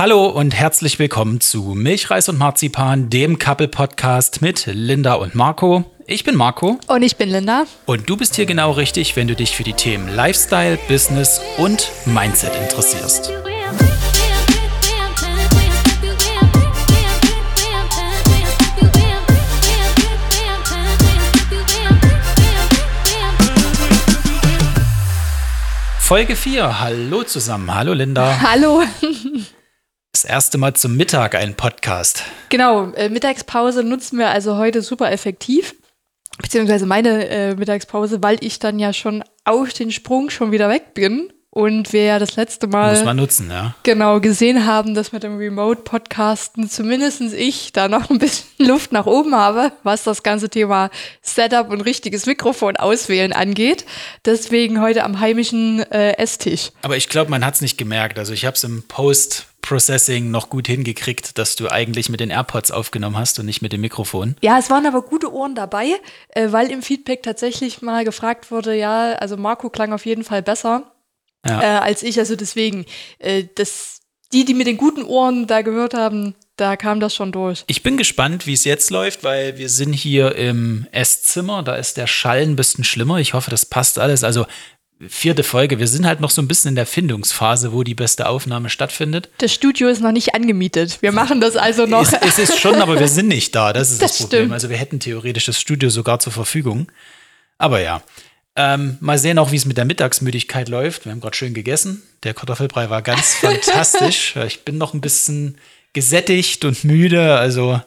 Hallo und herzlich willkommen zu Milchreis und Marzipan, dem Couple-Podcast mit Linda und Marco. Ich bin Marco. Und ich bin Linda. Und du bist hier genau richtig, wenn du dich für die Themen Lifestyle, Business und Mindset interessierst. Folge 4. Hallo zusammen. Hallo Linda. Hallo. Das erste Mal zum Mittag ein Podcast. Genau, äh, Mittagspause nutzen wir also heute super effektiv. Beziehungsweise meine äh, Mittagspause, weil ich dann ja schon auf den Sprung schon wieder weg bin und wir ja das letzte Mal Muss man nutzen, ja. genau gesehen haben, dass mit dem Remote-Podcasten zumindest ich da noch ein bisschen Luft nach oben habe, was das ganze Thema Setup und richtiges Mikrofon auswählen angeht. Deswegen heute am heimischen äh, Esstisch. Aber ich glaube, man hat es nicht gemerkt. Also ich habe es im Post Processing noch gut hingekriegt, dass du eigentlich mit den AirPods aufgenommen hast und nicht mit dem Mikrofon. Ja, es waren aber gute Ohren dabei, äh, weil im Feedback tatsächlich mal gefragt wurde, ja, also Marco klang auf jeden Fall besser Ja. äh, als ich. Also deswegen, äh, das, die, die mit den guten Ohren da gehört haben, da kam das schon durch. Ich bin gespannt, wie es jetzt läuft, weil wir sind hier im Esszimmer. Da ist der Schall ein bisschen schlimmer. Ich hoffe, das passt alles. Also vierte Folge. Wir sind halt noch so ein bisschen in der Findungsphase, wo die beste Aufnahme stattfindet. Das Studio ist noch nicht angemietet. Wir machen das also noch. Es, es ist schon, aber wir sind nicht da. Das ist das, Das Problem. stimmt. Also wir hätten theoretisch das Studio sogar zur Verfügung. Aber ja. Ähm, mal sehen auch, wie es mit der Mittagsmüdigkeit läuft. Wir haben gerade schön gegessen. Der Kartoffelbrei war ganz fantastisch. Ich bin noch ein bisschen gesättigt und müde. Also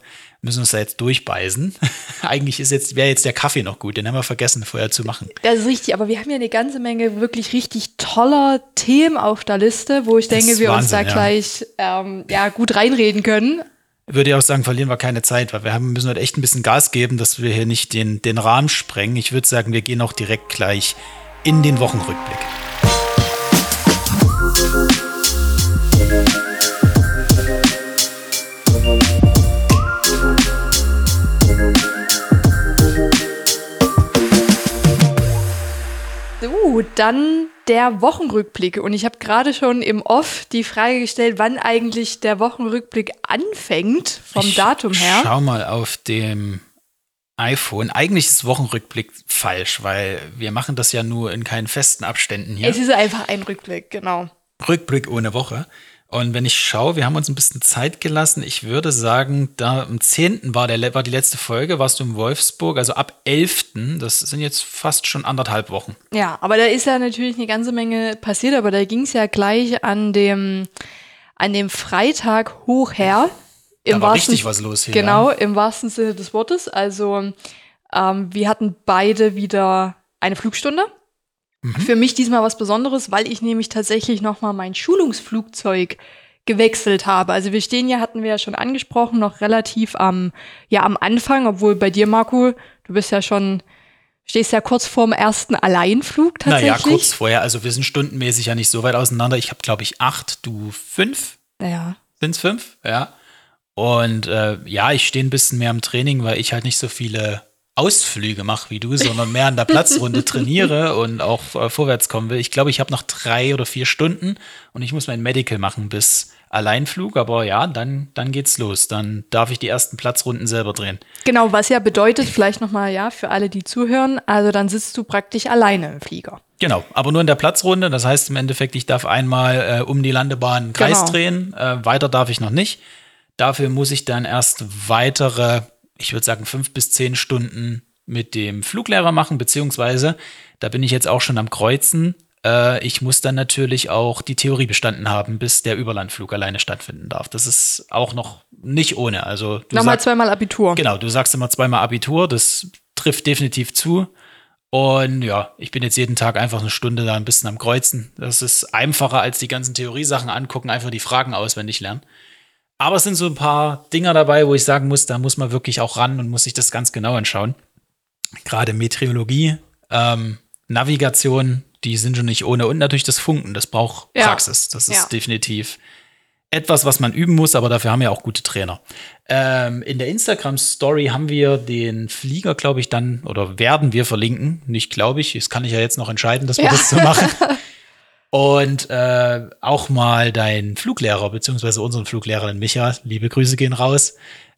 müssen uns da jetzt durchbeißen. Eigentlich ist jetzt, wäre jetzt der Kaffee noch gut. Den haben wir vergessen vorher zu machen. Das ist richtig, aber wir haben ja eine ganze Menge wirklich richtig toller Themen auf der Liste, wo ich Das denke, wir uns Wahnsinn, da ja. gleich ähm, ja, gut reinreden können. Würde ich auch sagen, verlieren wir keine Zeit, weil wir haben, müssen heute echt ein bisschen Gas geben, dass wir hier nicht den, den Rahmen sprengen. Ich würde sagen, wir gehen auch direkt gleich in den Wochenrückblick. So, dann der Wochenrückblick. Und ich habe gerade schon im Off die Frage gestellt, wann eigentlich der Wochenrückblick anfängt, vom Ich Datum her. Schau mal auf dem iPhone. Eigentlich ist Wochenrückblick falsch, weil wir machen das ja nur in keinen festen Abständen hier. Es ist einfach ein Rückblick, genau. Rückblick ohne Woche. Und wenn ich schaue, wir haben uns ein bisschen Zeit gelassen. Ich würde sagen, da am 10. war, der, war die letzte Folge, warst du in Wolfsburg, also ab 11. Das sind jetzt fast schon anderthalb Wochen. Ja, aber da ist ja natürlich eine ganze Menge passiert, aber da ging es ja gleich an dem, an dem Freitag hoch her. Da war wahrsten- richtig was los hier. Genau, im wahrsten Sinne des Wortes. Also ähm, wir hatten beide wieder eine Flugstunde. Mhm. Für mich diesmal was Besonderes, weil ich nämlich tatsächlich nochmal mein Schulungsflugzeug gewechselt habe. Also wir stehen ja, hatten wir ja schon angesprochen, noch relativ am, ja, am Anfang, obwohl bei dir, Marco, du bist ja schon, stehst ja kurz vorm ersten Alleinflug tatsächlich. Naja, kurz vorher. Also wir sind stundenmäßig ja nicht so weit auseinander. Ich habe, glaube ich, acht, du fünf. Ja. Sind es fünf? Ja. Und äh, ja, ich stehe ein bisschen mehr im Training, weil ich halt nicht so viele Ausflüge mache wie du, sondern mehr an der Platzrunde trainiere und auch äh, vorwärts kommen will. Ich glaube, ich habe noch drei oder vier Stunden und ich muss mein Medical machen bis Alleinflug. Aber ja, dann, dann geht's los. Dann darf ich die ersten Platzrunden selber drehen. Genau, was ja bedeutet, vielleicht nochmal, ja, für alle, die zuhören, also dann sitzt du praktisch alleine im Flieger. Genau, aber nur in der Platzrunde. Das heißt im Endeffekt, ich darf einmal äh, um die Landebahn einen Kreis Genau. drehen. Äh, weiter darf ich noch nicht. Dafür muss ich dann erst weitere, ich würde sagen, fünf bis zehn Stunden mit dem Fluglehrer machen, beziehungsweise da bin ich jetzt auch schon am Kreuzen. Äh, ich muss dann natürlich auch die Theorie bestanden haben, bis der Überlandflug alleine stattfinden darf. Das ist auch noch nicht ohne. Also du Nochmal sagst, zweimal Abitur. Genau, du sagst immer zweimal Abitur, das trifft definitiv zu. Und ja, ich bin jetzt jeden Tag einfach eine Stunde da ein bisschen am Kreuzen. Das ist einfacher als die ganzen Theoriesachen angucken, einfach die Fragen auswendig lernen. Aber es sind so ein paar Dinger dabei, wo ich sagen muss, da muss man wirklich auch ran und muss sich das ganz genau anschauen. Gerade Meteorologie, ähm, Navigation, die sind schon nicht ohne. Und natürlich das Funken, das braucht Ja. Praxis. Das ist Ja. definitiv etwas, was man üben muss, aber dafür haben wir auch gute Trainer. Ähm, in der Instagram-Story haben wir den Flieger, glaube ich, dann, oder werden wir verlinken. Nicht glaube ich, das kann ich ja jetzt noch entscheiden, dass wir Ja. das so machen. Und äh, auch mal dein Fluglehrer, beziehungsweise unseren Fluglehrer, den Micha, liebe Grüße gehen raus.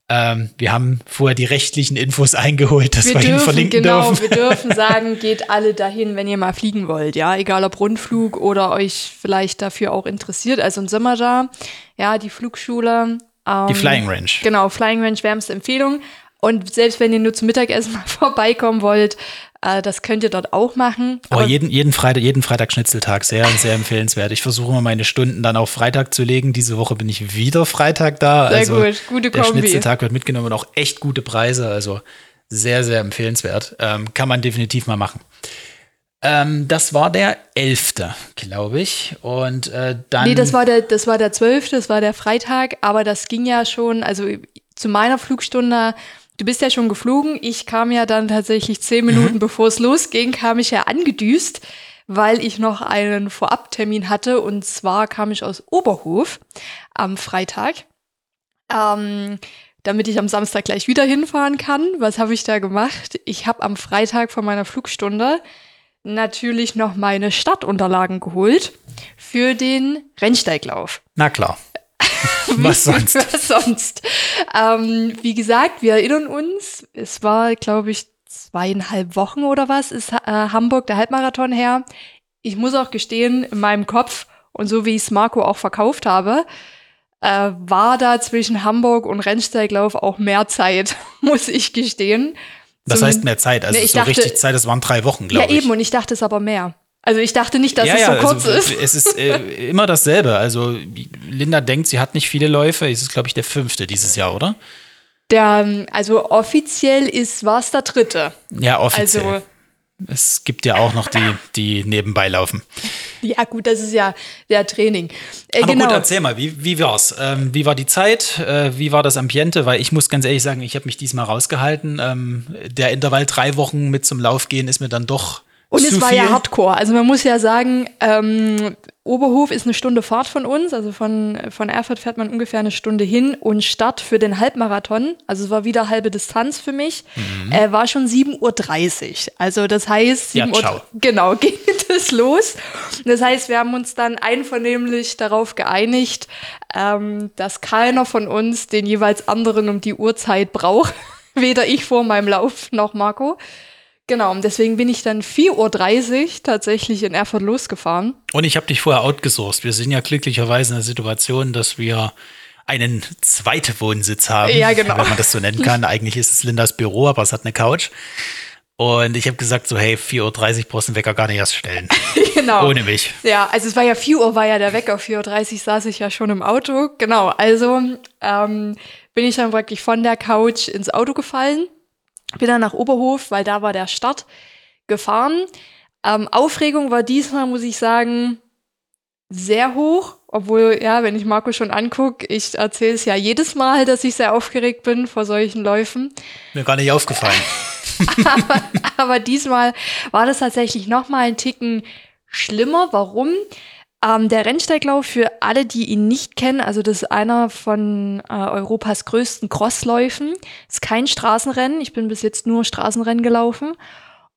Ähm, wir haben vorher die rechtlichen Infos eingeholt, dass wir, wir ihn verlinken genau, dürfen. wir dürfen sagen, geht alle dahin, wenn ihr mal fliegen wollt, ja, egal ob Rundflug oder euch vielleicht dafür auch interessiert. Also in Sommerjar, ja, die Flugschule. Ähm, die Flying Range. Genau, Flying Range wärmste Empfehlung. Und selbst wenn ihr nur zum Mittagessen mal vorbeikommen wollt, das könnt ihr dort auch machen. Oh, jeden, jeden, Freitag, jeden Freitag Schnitzeltag, sehr, sehr empfehlenswert. Ich versuche immer meine Stunden dann auf Freitag zu legen. Diese Woche bin ich wieder Freitag da. Sehr also gut, gute Der Kombi. Schnitzeltag wird mitgenommen und auch echt gute Preise. Also sehr, sehr empfehlenswert. Ähm, kann man definitiv mal machen. Ähm, das war der 11., glaube ich. Und äh, dann. Nee, das war der, das war der 12., das war der Freitag, aber das ging ja schon, also zu meiner Flugstunde Du bist ja schon geflogen. Ich kam ja dann tatsächlich zehn Minuten mhm. bevor es losging, kam ich ja angedüst, weil ich noch einen Vorabtermin hatte. Und zwar kam ich aus Oberhof am Freitag. Ähm, damit ich am Samstag gleich wieder hinfahren kann. Was habe ich da gemacht? Ich habe am Freitag von meiner Flugstunde natürlich noch meine Stadtunterlagen geholt für den Rennsteiglauf. Na klar. Was sonst? Was sonst? Ähm, wie gesagt, wir erinnern uns, es war, glaube ich, zweieinhalb Wochen oder was, ist äh, Hamburg der Halbmarathon her. Ich muss auch gestehen, in meinem Kopf und so wie ich es Marco auch verkauft habe, äh, war da zwischen Hamburg und Rennsteiglauf auch mehr Zeit, muss ich gestehen. Was Zum, heißt mehr Zeit? Also ne, so dachte, richtig Zeit, das waren drei Wochen, glaube ich. Ja, eben, und ich dachte es aber mehr. Also ich dachte nicht, dass ja, es so ja, kurz also, ist. Es ist äh, immer dasselbe. Also Linda denkt, sie hat nicht viele Läufe. Es ist, glaube ich, der fünfte dieses Jahr, oder? Der, also offiziell ist, war es der dritte. Ja, offiziell. Also, es gibt ja auch noch die, die nebenbei laufen. Ja, gut, das ist ja der Training. Äh, Aber genau. gut, erzähl mal, wie, wie war's? Ähm, wie war die Zeit? Äh, wie war das Ambiente? Weil ich muss ganz ehrlich sagen, ich habe mich diesmal rausgehalten. Ähm, der Intervall drei Wochen mit zum Lauf gehen ist mir dann doch und es war viel? ja Hardcore. Also man muss ja sagen, ähm, Oberhof ist eine Stunde Fahrt von uns. Also von, von Erfurt fährt man ungefähr eine Stunde hin. Und Start für den Halbmarathon, also es war wieder halbe Distanz für mich, mhm. äh, war schon 7.30 Uhr. Also das heißt, 7 ja, Uhr, genau, geht es los. Das heißt, wir haben uns dann einvernehmlich darauf geeinigt, ähm, dass keiner von uns den jeweils anderen um die Uhrzeit braucht. Weder ich vor meinem Lauf noch Marco. Genau, und deswegen bin ich dann 4.30 Uhr tatsächlich in Erfurt losgefahren. Und ich habe dich vorher outgesourced. Wir sind ja glücklicherweise in der Situation, dass wir einen zweiten Wohnsitz haben. Ja, genau. Wenn man das so nennen kann. Eigentlich ist es Lindas Büro, aber es hat eine Couch. Und ich habe gesagt so, hey, 4.30 Uhr brauchst du den Wecker gar nicht erst stellen. genau. Ohne mich. Ja, also es war ja 4 Uhr war ja der Wecker, 4.30 Uhr saß ich ja schon im Auto. Genau, also ähm, bin ich dann wirklich von der Couch ins Auto gefallen wieder nach Oberhof, weil da war der Start gefahren. Ähm, Aufregung war diesmal, muss ich sagen, sehr hoch, obwohl, ja, wenn ich Marco schon angucke, ich erzähle es ja jedes Mal, dass ich sehr aufgeregt bin vor solchen Läufen. Mir gar nicht aufgefallen. aber, aber diesmal war das tatsächlich noch mal ein Ticken schlimmer. Warum? Ähm, der Rennsteiglauf für alle, die ihn nicht kennen, also das ist einer von äh, Europas größten Crossläufen. Ist kein Straßenrennen. Ich bin bis jetzt nur Straßenrennen gelaufen.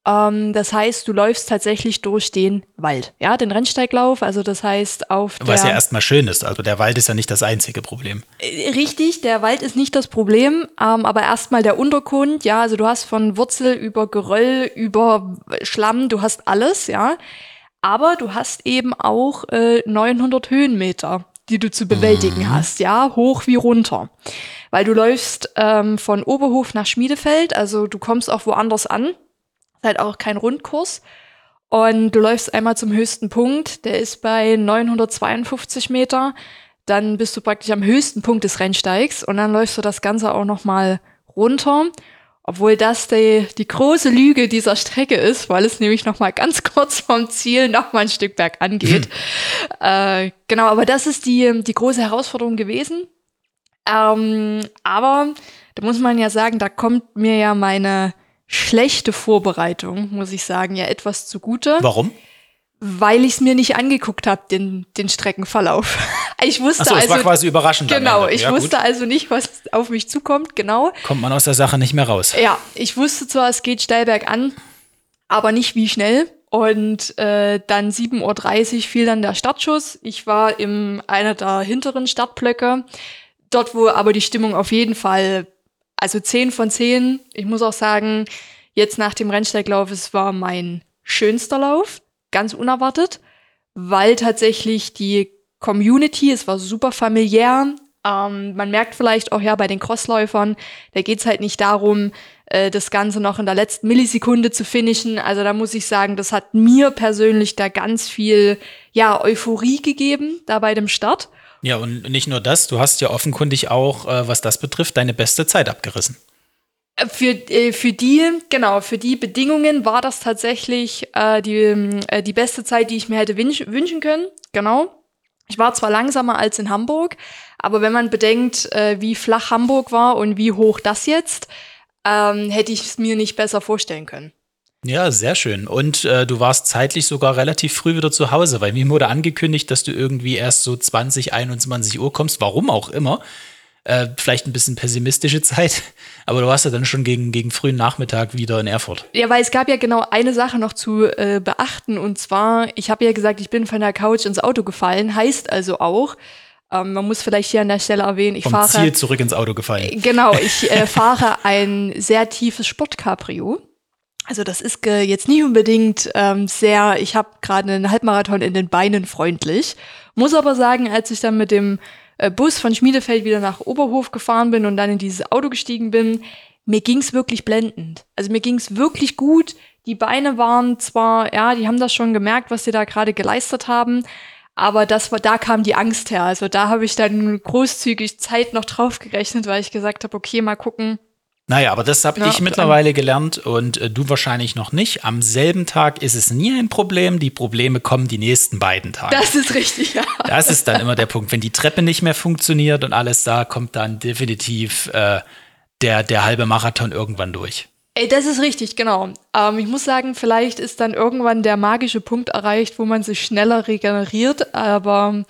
Ähm, das heißt, du läufst tatsächlich durch den Wald, ja, den Rennsteiglauf. Also das heißt auf Was ja erstmal schön ist. Also der Wald ist ja nicht das einzige Problem. Äh, richtig, der Wald ist nicht das Problem, ähm, aber erstmal der Untergrund. Ja, also du hast von Wurzel über Geröll über Schlamm, du hast alles, ja. Aber du hast eben auch äh, 900 Höhenmeter, die du zu bewältigen mhm. hast, ja, hoch wie runter. Weil du läufst ähm, von Oberhof nach Schmiedefeld, also du kommst auch woanders an. Ist halt auch kein Rundkurs. Und du läufst einmal zum höchsten Punkt, der ist bei 952 Meter. Dann bist du praktisch am höchsten Punkt des Rennsteigs und dann läufst du das Ganze auch noch mal runter obwohl das die, die große Lüge dieser Strecke ist, weil es nämlich noch mal ganz kurz vom Ziel noch mal ein Stück bergan geht. Hm. Äh, genau, aber das ist die, die große Herausforderung gewesen. Ähm, aber da muss man ja sagen, da kommt mir ja meine schlechte Vorbereitung, muss ich sagen, ja etwas zugute. Warum? Weil ich es mir nicht angeguckt habe, den, den Streckenverlauf. Ich wusste so, also, es war quasi überraschend. Genau, ich ja, wusste gut. also nicht, was auf mich zukommt, genau. Kommt man aus der Sache nicht mehr raus. Ja, ich wusste zwar, es geht steil bergan, aber nicht wie schnell. und äh, dann 7.30 Uhr fiel dann der Startschuss. Ich war in einer der hinteren Startblöcke, dort wo aber die Stimmung auf jeden Fall, also 10 von 10. Ich muss auch sagen, jetzt nach dem Rennsteiglauf, es war mein schönster Lauf, ganz unerwartet, weil tatsächlich die Community, es war super familiär, ähm, man merkt vielleicht auch ja bei den Crossläufern, da geht's halt nicht darum, äh, das Ganze noch in der letzten Millisekunde zu finishen. Also da muss ich sagen, das hat mir persönlich da ganz viel ja, Euphorie gegeben, da bei dem Start. Ja, und nicht nur das, du hast ja offenkundig auch, äh, was das betrifft, deine beste Zeit abgerissen. Äh, für, äh, für die, genau, für die Bedingungen war das tatsächlich äh, die, äh, die beste Zeit, die ich mir hätte wünschen können. Genau. Ich war zwar langsamer als in Hamburg, aber wenn man bedenkt, äh, wie flach Hamburg war und wie hoch das jetzt, ähm, hätte ich es mir nicht besser vorstellen können. Ja, sehr schön. Und äh, du warst zeitlich sogar relativ früh wieder zu Hause, weil mir wurde angekündigt, dass du irgendwie erst so 20, 21 Uhr kommst, warum auch immer. Äh, vielleicht ein bisschen pessimistische Zeit, aber du warst ja dann schon gegen, gegen frühen Nachmittag wieder in Erfurt. Ja, weil es gab ja genau eine Sache noch zu äh, beachten und zwar, ich habe ja gesagt, ich bin von der Couch ins Auto gefallen, heißt also auch, ähm, man muss vielleicht hier an der Stelle erwähnen, ich Vom fahre. Ziel zurück ins Auto gefallen. Äh, genau, ich äh, fahre ein sehr tiefes Sportcabrio. Also das ist jetzt nicht unbedingt ähm, sehr, ich habe gerade einen Halbmarathon in den Beinen freundlich. Muss aber sagen, als ich dann mit dem äh, Bus von Schmiedefeld wieder nach Oberhof gefahren bin und dann in dieses Auto gestiegen bin, mir ging's wirklich blendend. Also mir ging's wirklich gut. Die Beine waren zwar, ja, die haben das schon gemerkt, was sie da gerade geleistet haben, aber das war, da kam die Angst her. Also da habe ich dann großzügig Zeit noch drauf gerechnet, weil ich gesagt habe, okay, mal gucken. Naja, aber das habe ja, ich mittlerweile gelernt und äh, du wahrscheinlich noch nicht. Am selben Tag ist es nie ein Problem. Die Probleme kommen die nächsten beiden Tage. Das ist richtig, ja. Das ist dann immer der Punkt. Wenn die Treppe nicht mehr funktioniert und alles da, kommt dann definitiv äh, der, der halbe Marathon irgendwann durch. Ey, das ist richtig, genau. Ähm, ich muss sagen, vielleicht ist dann irgendwann der magische Punkt erreicht, wo man sich schneller regeneriert, aber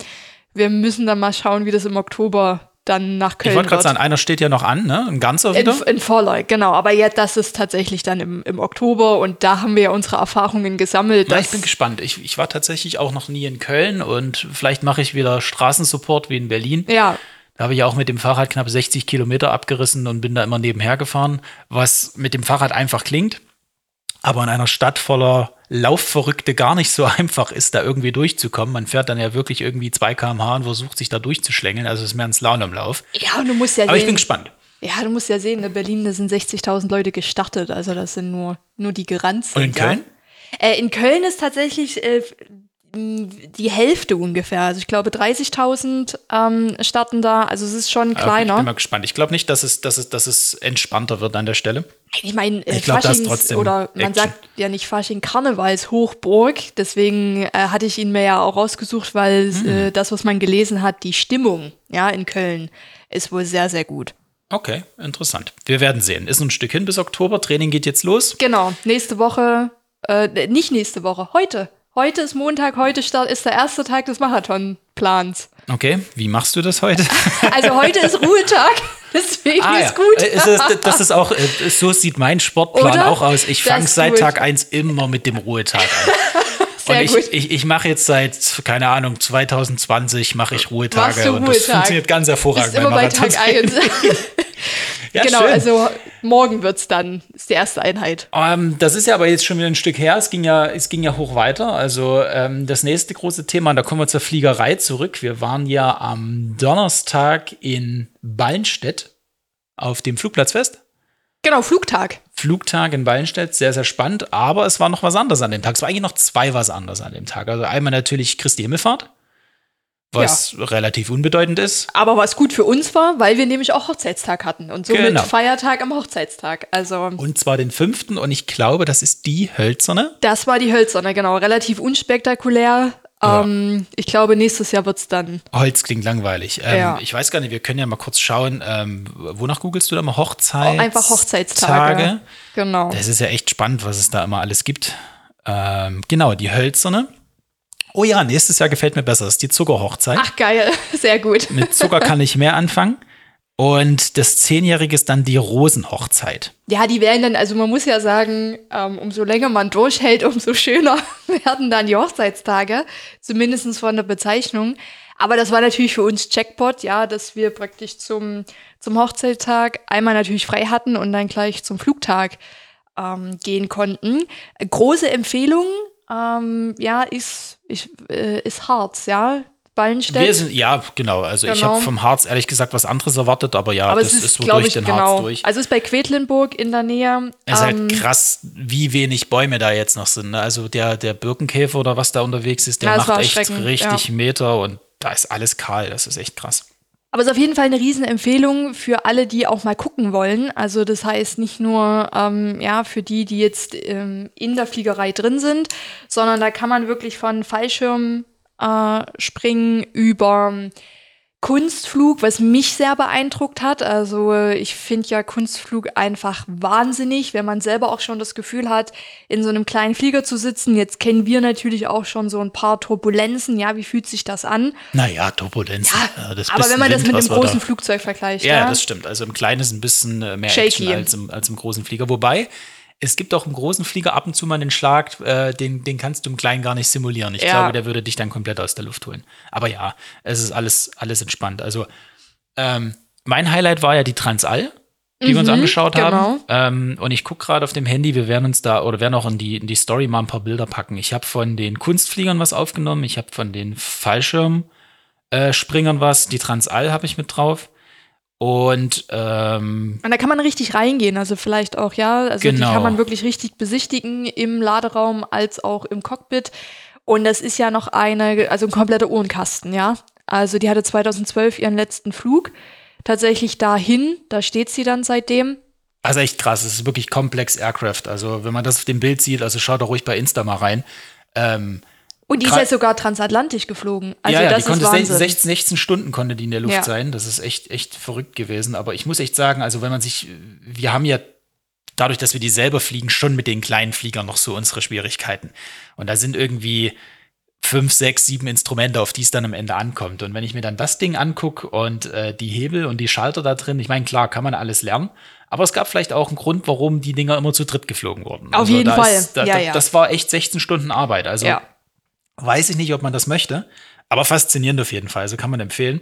wir müssen dann mal schauen, wie das im Oktober dann nach Köln Ich wollte gerade sagen, einer steht ja noch an, ne? Ein ganzer wieder? In, in Vorleuk, genau. Aber jetzt, das ist tatsächlich dann im, im Oktober und da haben wir ja unsere Erfahrungen gesammelt. Na, ich bin gespannt. Ich, ich war tatsächlich auch noch nie in Köln und vielleicht mache ich wieder Straßensupport wie in Berlin. Ja. Da habe ich auch mit dem Fahrrad knapp 60 Kilometer abgerissen und bin da immer nebenher gefahren, was mit dem Fahrrad einfach klingt, aber in einer Stadt voller Laufverrückte gar nicht so einfach ist, da irgendwie durchzukommen. Man fährt dann ja wirklich irgendwie 2 km/h und versucht sich da durchzuschlängeln. Also es ist mehr ein Slalomlauf. Ja, und du musst ja Aber sehen, ich bin gespannt. Ja, du musst ja sehen, in Berlin da sind 60.000 Leute gestartet. Also das sind nur, nur die Geranzen. Und in Köln? Ja. Äh, in Köln ist tatsächlich äh, die Hälfte ungefähr. Also ich glaube 30.000 ähm, starten da. Also es ist schon kleiner. Ich bin mal gespannt. Ich glaube nicht, dass es, dass, es, dass es entspannter wird an der Stelle. Ich meine, äh, Faschings oder man Action. sagt ja nicht Fasching Karnevalshochburg. Deswegen äh, hatte ich ihn mir ja auch rausgesucht, weil hm. äh, das, was man gelesen hat, die Stimmung ja in Köln ist wohl sehr, sehr gut. Okay, interessant. Wir werden sehen. Ist ein Stück hin bis Oktober. Training geht jetzt los. Genau. Nächste Woche, äh, nicht nächste Woche, heute Heute ist Montag, heute ist der erste Tag des Marathonplans. Okay, wie machst du das heute? Also heute ist Ruhetag, deswegen ah, ist ja. gut. Ist es, das ist auch, äh, so sieht mein Sportplan Oder? auch aus. Ich fange seit gut. Tag 1 immer mit dem Ruhetag an. Sehr Und ich, gut. ich, ich mache jetzt seit, keine Ahnung, 2020 mache ich Ruhetage. Und das funktioniert ganz hervorragend. Ist immer bei Tag 1. Ja, genau, schön. also morgen wird es dann, ist die erste Einheit. Um, ähm, das ist ja aber jetzt schon wieder ein Stück her. Es ging ja, es ging ja hoch weiter. Also ähm, das nächste große Thema, und da kommen wir zur Fliegerei zurück. Wir waren ja am Donnerstag in Ballenstedt auf dem Flugplatzfest. Genau, Flugtag. Flugtag in Ballenstedt, sehr, sehr spannend. Aber es war noch was anderes an dem Tag. Es war eigentlich noch zwei was anderes an dem Tag. Also einmal natürlich Christi Himmelfahrt was ja. relativ unbedeutend ist. Aber was gut für uns war, weil wir nämlich auch Hochzeitstag hatten und somit genau. Feiertag am Hochzeitstag. Also und zwar den fünften und ich glaube, das ist die hölzerne. Das war die hölzerne, genau, relativ unspektakulär. Ja. Ähm, ich glaube, nächstes Jahr wird es dann. Holz klingt langweilig. Ähm, ja. Ich weiß gar nicht, wir können ja mal kurz schauen. Ähm, wonach googelst du da mal Hochzeit? Oh, einfach Hochzeitstage. Tage. Genau. Das ist ja echt spannend, was es da immer alles gibt. Ähm, genau, die hölzerne. Oh ja, nächstes Jahr gefällt mir besser. Das ist die Zuckerhochzeit. Ach geil, sehr gut. Mit Zucker kann ich mehr anfangen. Und das Zehnjährige ist dann die Rosenhochzeit. Ja, die werden dann, also man muss ja sagen, ähm, umso länger man durchhält, umso schöner werden dann die Hochzeitstage, zumindest von der Bezeichnung. Aber das war natürlich für uns Jackpot, ja, dass wir praktisch zum, zum Hochzeitstag einmal natürlich frei hatten und dann gleich zum Flugtag ähm, gehen konnten. Große Empfehlung, ähm, ja, ist, ist, äh, ist Harz, ja. Ballenstedt. Wir sind, ja, genau. Also ich Genau. habe vom Harz ehrlich gesagt was anderes erwartet, aber ja, aber das ist, ist, so glaube durch ich, den genau. Harz durch. Also es ist bei Quedlinburg in der Nähe. Es ist ähm, halt krass, wie wenig Bäume da jetzt noch sind. Ne? Also der, der Birkenkäfer oder was da unterwegs ist, der Ja, macht echt richtig Meter und da ist alles kahl. Das ist echt krass. Aber es ist auf jeden Fall eine Riesenempfehlung für alle, die auch mal gucken wollen. Also das heißt nicht nur ähm, ja, für die, die jetzt ähm, in der Fliegerei drin sind, sondern da kann man wirklich von Fallschirm äh, springen über Kunstflug, was mich sehr beeindruckt hat. Also äh, ich finde ja Kunstflug einfach wahnsinnig, wenn man selber auch schon das Gefühl hat, in so einem kleinen Flieger zu sitzen. Jetzt kennen wir natürlich auch schon so ein paar Turbulenzen. Ja, wie fühlt sich das an? Naja, Turbulenz. Ja, äh, das aber wenn man das Wind, mit was dem wir großen da- Flugzeug vergleicht, Ja, ja, das stimmt. Also im Kleinen ist ein bisschen äh, mehr Shaky. Action als im, als im großen Flieger. Wobei, es gibt auch im großen Flieger ab und zu mal einen Schlag, äh, den, den kannst du im Kleinen gar nicht simulieren. Ich Ja. glaube, der würde dich dann komplett aus der Luft holen. Aber ja, es ist alles, alles entspannt. Also ähm, mein Highlight war ja die Transall, die wir uns angeschaut genau. haben. Ähm, und ich gucke gerade auf dem Handy, wir werden uns da oder werden auch in die, in die Story mal ein paar Bilder packen. Ich habe von den Kunstfliegern was aufgenommen, ich habe von den Fallschirmspringern äh, was, die Transall habe ich mit drauf. Und ähm, Und da kann man richtig reingehen, also vielleicht auch, ja, also die Genau. kann man wirklich richtig besichtigen im Laderaum als auch im Cockpit. Und das ist ja noch eine, also ein kompletter Uhrenkasten, ja. Also die hatte 2012 ihren letzten Flug. Tatsächlich dahin, da steht sie dann seitdem. Also echt krass, es ist wirklich komplex Aircraft. Also wenn man das auf dem Bild sieht, also schaut da ruhig bei Insta mal rein. Ähm, Und die ist ja sogar transatlantisch geflogen. Also ja, ja, das die konnte ist 16, Wahnsinn. 16, 16 Stunden konnte die in der Luft Ja. sein. Das ist echt, echt verrückt gewesen. Aber ich muss echt sagen, also wenn man sich, wir haben ja dadurch, dass wir die selber fliegen, schon mit den kleinen Fliegern noch so unsere Schwierigkeiten. Und da sind irgendwie fünf, sechs, sieben Instrumente, auf die es dann am Ende ankommt. Und wenn ich mir dann das Ding angucke und äh, die Hebel und die Schalter da drin, ich meine, klar, kann man alles lernen, aber es gab vielleicht auch einen Grund, warum die Dinger immer zu dritt geflogen wurden. Auf jeden da Fall. Ist, da, Ja, ja. Das war echt 16 Stunden Arbeit. Also ja. Weiß ich nicht, ob man das möchte, aber faszinierend auf jeden Fall. Also kann man empfehlen.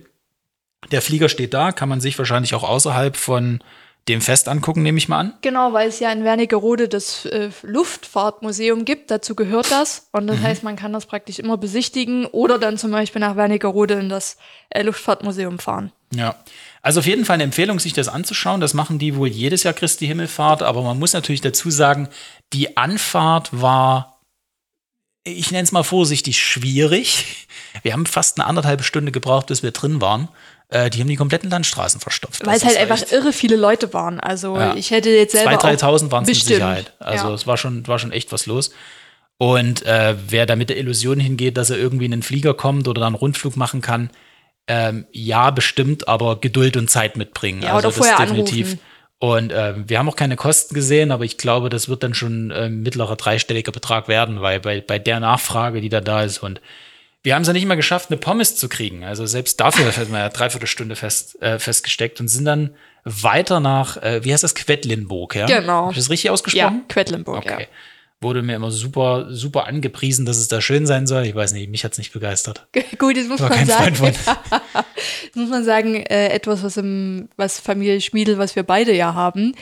Der Flieger steht da, kann man sich wahrscheinlich auch außerhalb von dem Fest angucken, nehme ich mal an. Genau, weil es ja in Wernigerode das äh, Luftfahrtmuseum gibt, dazu gehört das. Und Mhm. das heißt, man kann das praktisch immer besichtigen oder dann zum Beispiel nach Wernigerode in das äh, Luftfahrtmuseum fahren. Ja. Also auf jeden Fall eine Empfehlung, sich das anzuschauen. Das machen die wohl jedes Jahr Christi Himmelfahrt, aber man muss natürlich dazu sagen, die Anfahrt war, ich nenne es mal vorsichtig, schwierig. Wir haben fast eine anderthalbe Stunde gebraucht, bis wir drin waren. Äh, die haben die kompletten Landstraßen verstopft. Weil Das es halt einfach irre viele Leute waren. Also Ja. ich hätte jetzt selber 2.000, 3.000 auch waren es mit. Sicherheit. Also ja. es war schon, war schon echt was los. Und äh, wer da mit der Illusion hingeht, dass er irgendwie in einen Flieger kommt oder dann einen Rundflug machen kann, ähm, ja, bestimmt, aber Geduld und Zeit mitbringen. Ja, also oder vorher definitiv. anrufen. Und ähm, wir haben auch keine Kosten gesehen, aber ich glaube, das wird dann schon ähm, mittlerer dreistelliger Betrag werden, weil bei, bei der Nachfrage, die da da ist und wir haben es ja nicht mal geschafft, eine Pommes zu kriegen. Also selbst dafür hat man ja dreiviertel Stunde fest, äh, festgesteckt und sind dann weiter nach, äh, wie heißt das, Quedlinburg, ja? Genau. Habe ich das richtig Ja, ausgesprochen? Quedlinburg, Okay. ja. Wurde mir immer super, super angepriesen, dass es da schön sein soll. Ich weiß nicht, mich hat's nicht begeistert. Gut, jetzt muss man sagen, jetzt muss man sagen, äh, etwas, was im, was Familie Schmiedel, was wir beide ja haben.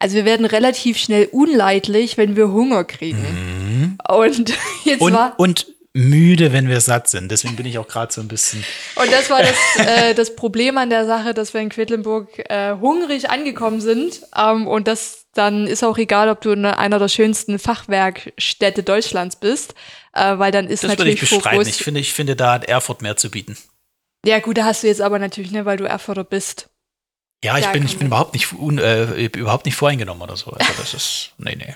Also wir werden relativ schnell unleidlich, wenn wir Hunger kriegen. Und jetzt Mhm. Und, war und müde, wenn wir satt sind. Deswegen bin ich auch gerade so ein bisschen. und das war das, äh, das Problem an der Sache, dass wir in Quedlinburg äh, hungrig angekommen sind. Ähm, und das dann ist auch egal, ob du in einer der schönsten Fachwerkstädte Deutschlands bist, äh, weil dann ist Das würde ich natürlich bestreiten. Ich finde, ich finde, da hat Erfurt mehr zu bieten. Ja, gut, da hast du jetzt aber natürlich, ne, weil du Erfurter bist. Ja, ich Da bin, ich bin überhaupt nicht, un, äh, überhaupt nicht voreingenommen oder so. Also das ist, nee, nee.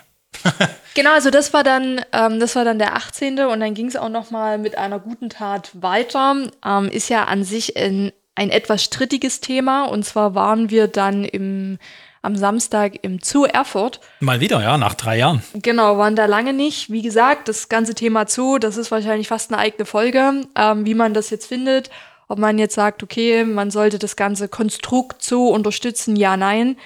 Genau, also das war dann, ähm, das war dann der 18. und dann ging es auch noch mal mit einer guten Tat weiter. Ähm, ist ja an sich ein, ein etwas strittiges Thema und zwar waren wir dann im, am Samstag im Zoo Erfurt. Mal wieder, ja, nach drei Jahren. Genau, waren da lange nicht. Wie gesagt, das ganze Thema Zoo, das ist wahrscheinlich fast eine eigene Folge, ähm, wie man das jetzt findet. Ob man jetzt sagt, okay, man sollte das ganze Konstrukt so unterstützen, ja, nein.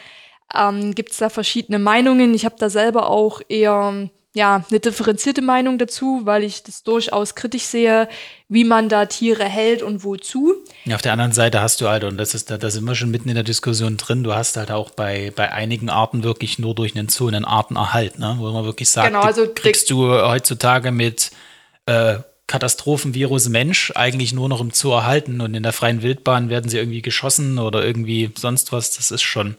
Ähm, Gibt es da verschiedene Meinungen? Ich habe da selber auch eher ja, eine differenzierte Meinung dazu, weil ich das durchaus kritisch sehe, wie man da Tiere hält und wozu. Ja, auf der anderen Seite hast du halt, und das ist da, da sind wir schon mitten in der Diskussion drin, du hast halt auch bei, bei einigen Arten wirklich nur durch einen Zoo einen Artenerhalt, ne? wo man wirklich sagt, genau, also kriegst du heutzutage mit äh, Katastrophenvirus Mensch eigentlich nur noch im Zoo erhalten und in der freien Wildbahn werden sie irgendwie geschossen oder irgendwie sonst was. Das ist schon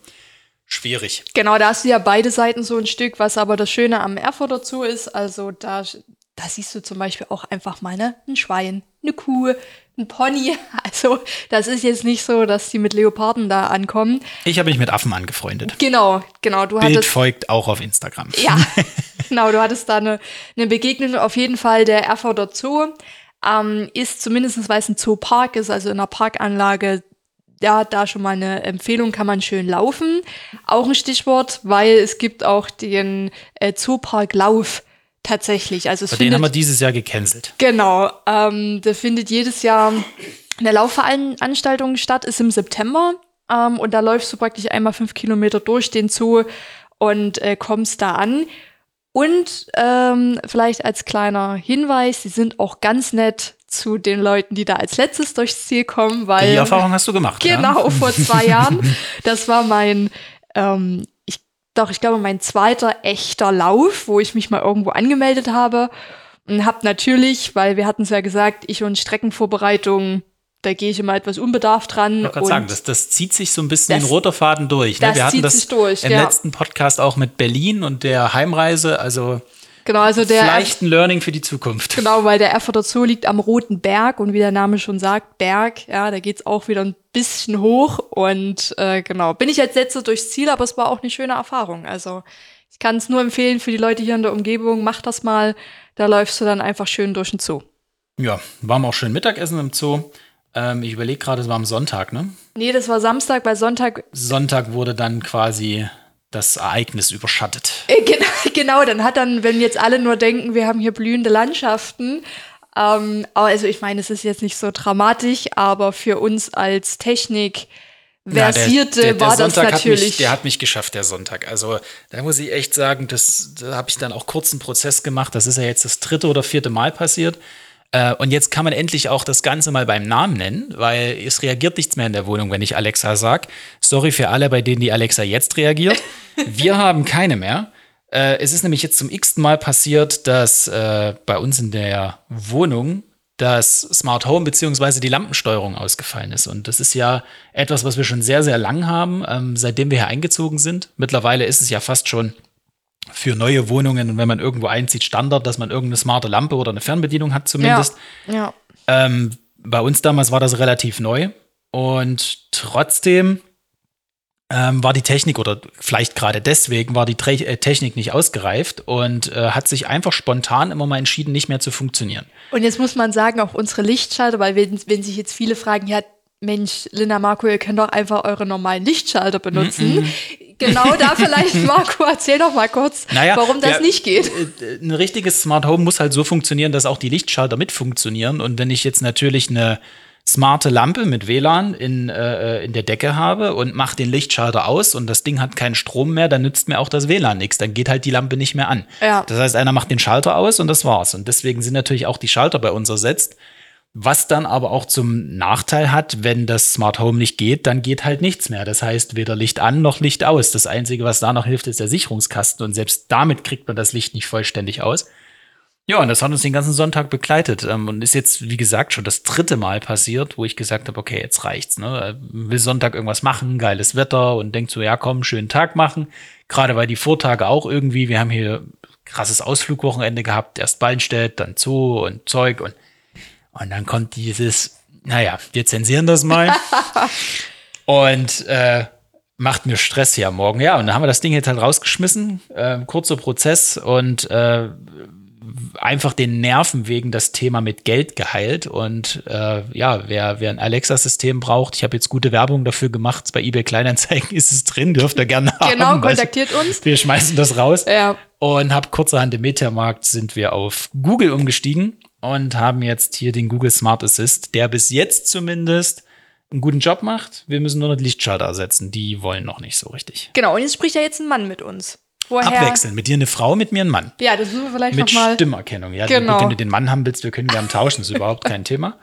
schwierig. Genau, da hast du ja beide Seiten so ein Stück, was aber das Schöne am Erfurt dazu ist. Also da, da siehst du zum Beispiel auch einfach mal ne, ein Schwein, eine Kuh, ein Pony. Also das ist jetzt nicht so, dass die mit Leoparden da ankommen. Ich habe mich mit Affen angefreundet. Genau, genau. Du Bild hattest, folgt auch auf Instagram. Ja, genau. Du hattest da eine, eine Begegnung. Auf jeden Fall der Erfurter Zoo ähm, ist zumindest, weil es ein Zoopark ist, also in einer Parkanlage ja, da schon mal eine Empfehlung, kann man schön laufen. Auch ein Stichwort, weil es gibt auch den äh, Zoopark Lauf tatsächlich. Also es Bei den haben wir dieses Jahr gecancelt. Genau, ähm, da findet jedes Jahr eine Laufveranstaltung statt, ist im September. Ähm, und da läufst du praktisch einmal fünf Kilometer durch den Zoo und äh, kommst da an. Und ähm, vielleicht als kleiner Hinweis, sie sind auch ganz nett zu den Leuten, die da als letztes durchs Ziel kommen, weil. Die Erfahrung hast du gemacht. Genau, ja? vor zwei Jahren. Das war mein, ähm, ich, doch, ich glaube, mein zweiter echter Lauf, wo ich mich mal irgendwo angemeldet habe. Und hab natürlich, weil wir hatten es ja gesagt, ich und Streckenvorbereitung da gehe ich immer etwas unbedarft dran. Ich kann sagen, das, das zieht sich so ein bisschen das, in roter Faden durch. Ne? Wir hatten das durch, im ja. letzten Podcast auch mit Berlin und der Heimreise. Also Genau, also der. Vielleicht ein Learning für die Zukunft. Genau, weil der Erfurter Zoo liegt am Roten Berg und wie der Name schon sagt, Berg, ja, da geht's auch wieder ein bisschen hoch und äh, genau. Bin ich als letzter durchs Ziel, aber es war auch eine schöne Erfahrung. Also ich kann es nur empfehlen für die Leute hier in der Umgebung, mach das mal. Da läufst du dann einfach schön durch den Zoo. Ja, waren wir auch schön Mittagessen im Zoo. Ähm, ich überlege gerade, es war am Sonntag, ne? Nee, das war Samstag, weil Sonntag. Sonntag wurde dann quasi das Ereignis überschattet. Genau, genau, dann hat dann, wenn jetzt alle nur denken, wir haben hier blühende Landschaften, ähm, also ich meine, es ist jetzt nicht so dramatisch, aber für uns als Technik versierte ja, der, der, der war Sonntag das natürlich. Hat mich, der hat mich geschafft, der Sonntag. Also da muss ich echt sagen, das, da habe ich dann auch kurz einen Prozess gemacht. Das ist ja jetzt das dritte oder vierte Mal passiert. Äh, und jetzt kann man endlich auch das Ganze mal beim Namen nennen, weil es reagiert nichts mehr in der Wohnung, wenn ich Alexa sage. Sorry für alle, bei denen die Alexa jetzt reagiert. Wir haben keine mehr. Äh, es ist nämlich jetzt zum x-ten Mal passiert, dass äh, bei uns in der Wohnung das Smart Home beziehungsweise die Lampensteuerung ausgefallen ist. Und das ist ja etwas, was wir schon sehr, sehr lang haben, ähm, seitdem wir hier eingezogen sind. Mittlerweile ist es ja fast schon für neue Wohnungen und wenn man irgendwo einzieht, Standard, dass man irgendeine smarte Lampe oder eine Fernbedienung hat zumindest. Ja. ja. Ähm, bei uns damals war das relativ neu und trotzdem ähm, war die Technik oder vielleicht gerade deswegen war die Tre äh, Technik nicht ausgereift und äh, hat sich einfach spontan immer mal entschieden, nicht mehr zu funktionieren. Und jetzt muss man sagen, auch unsere Lichtschalter, weil wenn, wenn sich jetzt viele fragen, ja, Mensch, Linda Marco, ihr könnt doch einfach eure normalen Lichtschalter benutzen. Mm -mm genau da vielleicht, Marco, erzähl doch mal kurz, naja, warum das ja, nicht geht. Äh, ein richtiges Smart Home muss halt so funktionieren, dass auch die Lichtschalter mit funktionieren. Und wenn ich jetzt natürlich eine smarte Lampe mit WLAN in, äh, in der Decke habe und mache den Lichtschalter aus und das Ding hat keinen Strom mehr, dann nützt mir auch das WLAN nichts. Dann geht halt die Lampe nicht mehr an. Ja. Das heißt, einer macht den Schalter aus und das war's. Und deswegen sind natürlich auch die Schalter bei uns ersetzt. Was dann aber auch zum Nachteil hat, wenn das Smart Home nicht geht, dann geht halt nichts mehr. Das heißt, weder Licht an noch Licht aus. Das Einzige, was da noch hilft, ist der Sicherungskasten und selbst damit kriegt man das Licht nicht vollständig aus. Ja, und das hat uns den ganzen Sonntag begleitet ähm, und ist jetzt, wie gesagt, schon das dritte Mal passiert, wo ich gesagt habe, okay, jetzt reicht's. Ne? Will Sonntag irgendwas machen, geiles Wetter und denkt so, ja komm, schönen Tag machen. Gerade weil die Vortage auch irgendwie, wir haben hier krasses Ausflugwochenende gehabt, erst Ballenstedt, dann Zoo und Zeug und und dann kommt dieses, naja, wir zensieren das mal. und äh, macht mir Stress hier am Morgen. Ja, und dann haben wir das Ding jetzt halt rausgeschmissen. Äh, kurzer Prozess und äh, einfach den Nerven wegen das Thema mit Geld geheilt. Und äh, ja, wer, wer ein Alexa-System braucht, ich habe jetzt gute Werbung dafür gemacht. Bei eBay Kleinanzeigen ist es drin, dürft ihr gerne haben. Genau, kontaktiert uns. Wir schmeißen das raus. Ja. Und hab kurzerhand im Mediamarkt sind wir auf Google umgestiegen und haben jetzt hier den Google Smart Assist, der bis jetzt zumindest einen guten Job macht. Wir müssen nur noch Lichtschalter ersetzen. Die wollen noch nicht so richtig. Genau, und jetzt spricht ja jetzt ein Mann mit uns. Vorher, Abwechseln. Mit dir eine Frau, mit mir ein Mann. Ja, das müssen wir vielleicht mit noch mal. Stimmerkennung. Ja, Genau. wenn du den Mann haben willst, wir können gerne tauschen, das ist überhaupt kein Thema.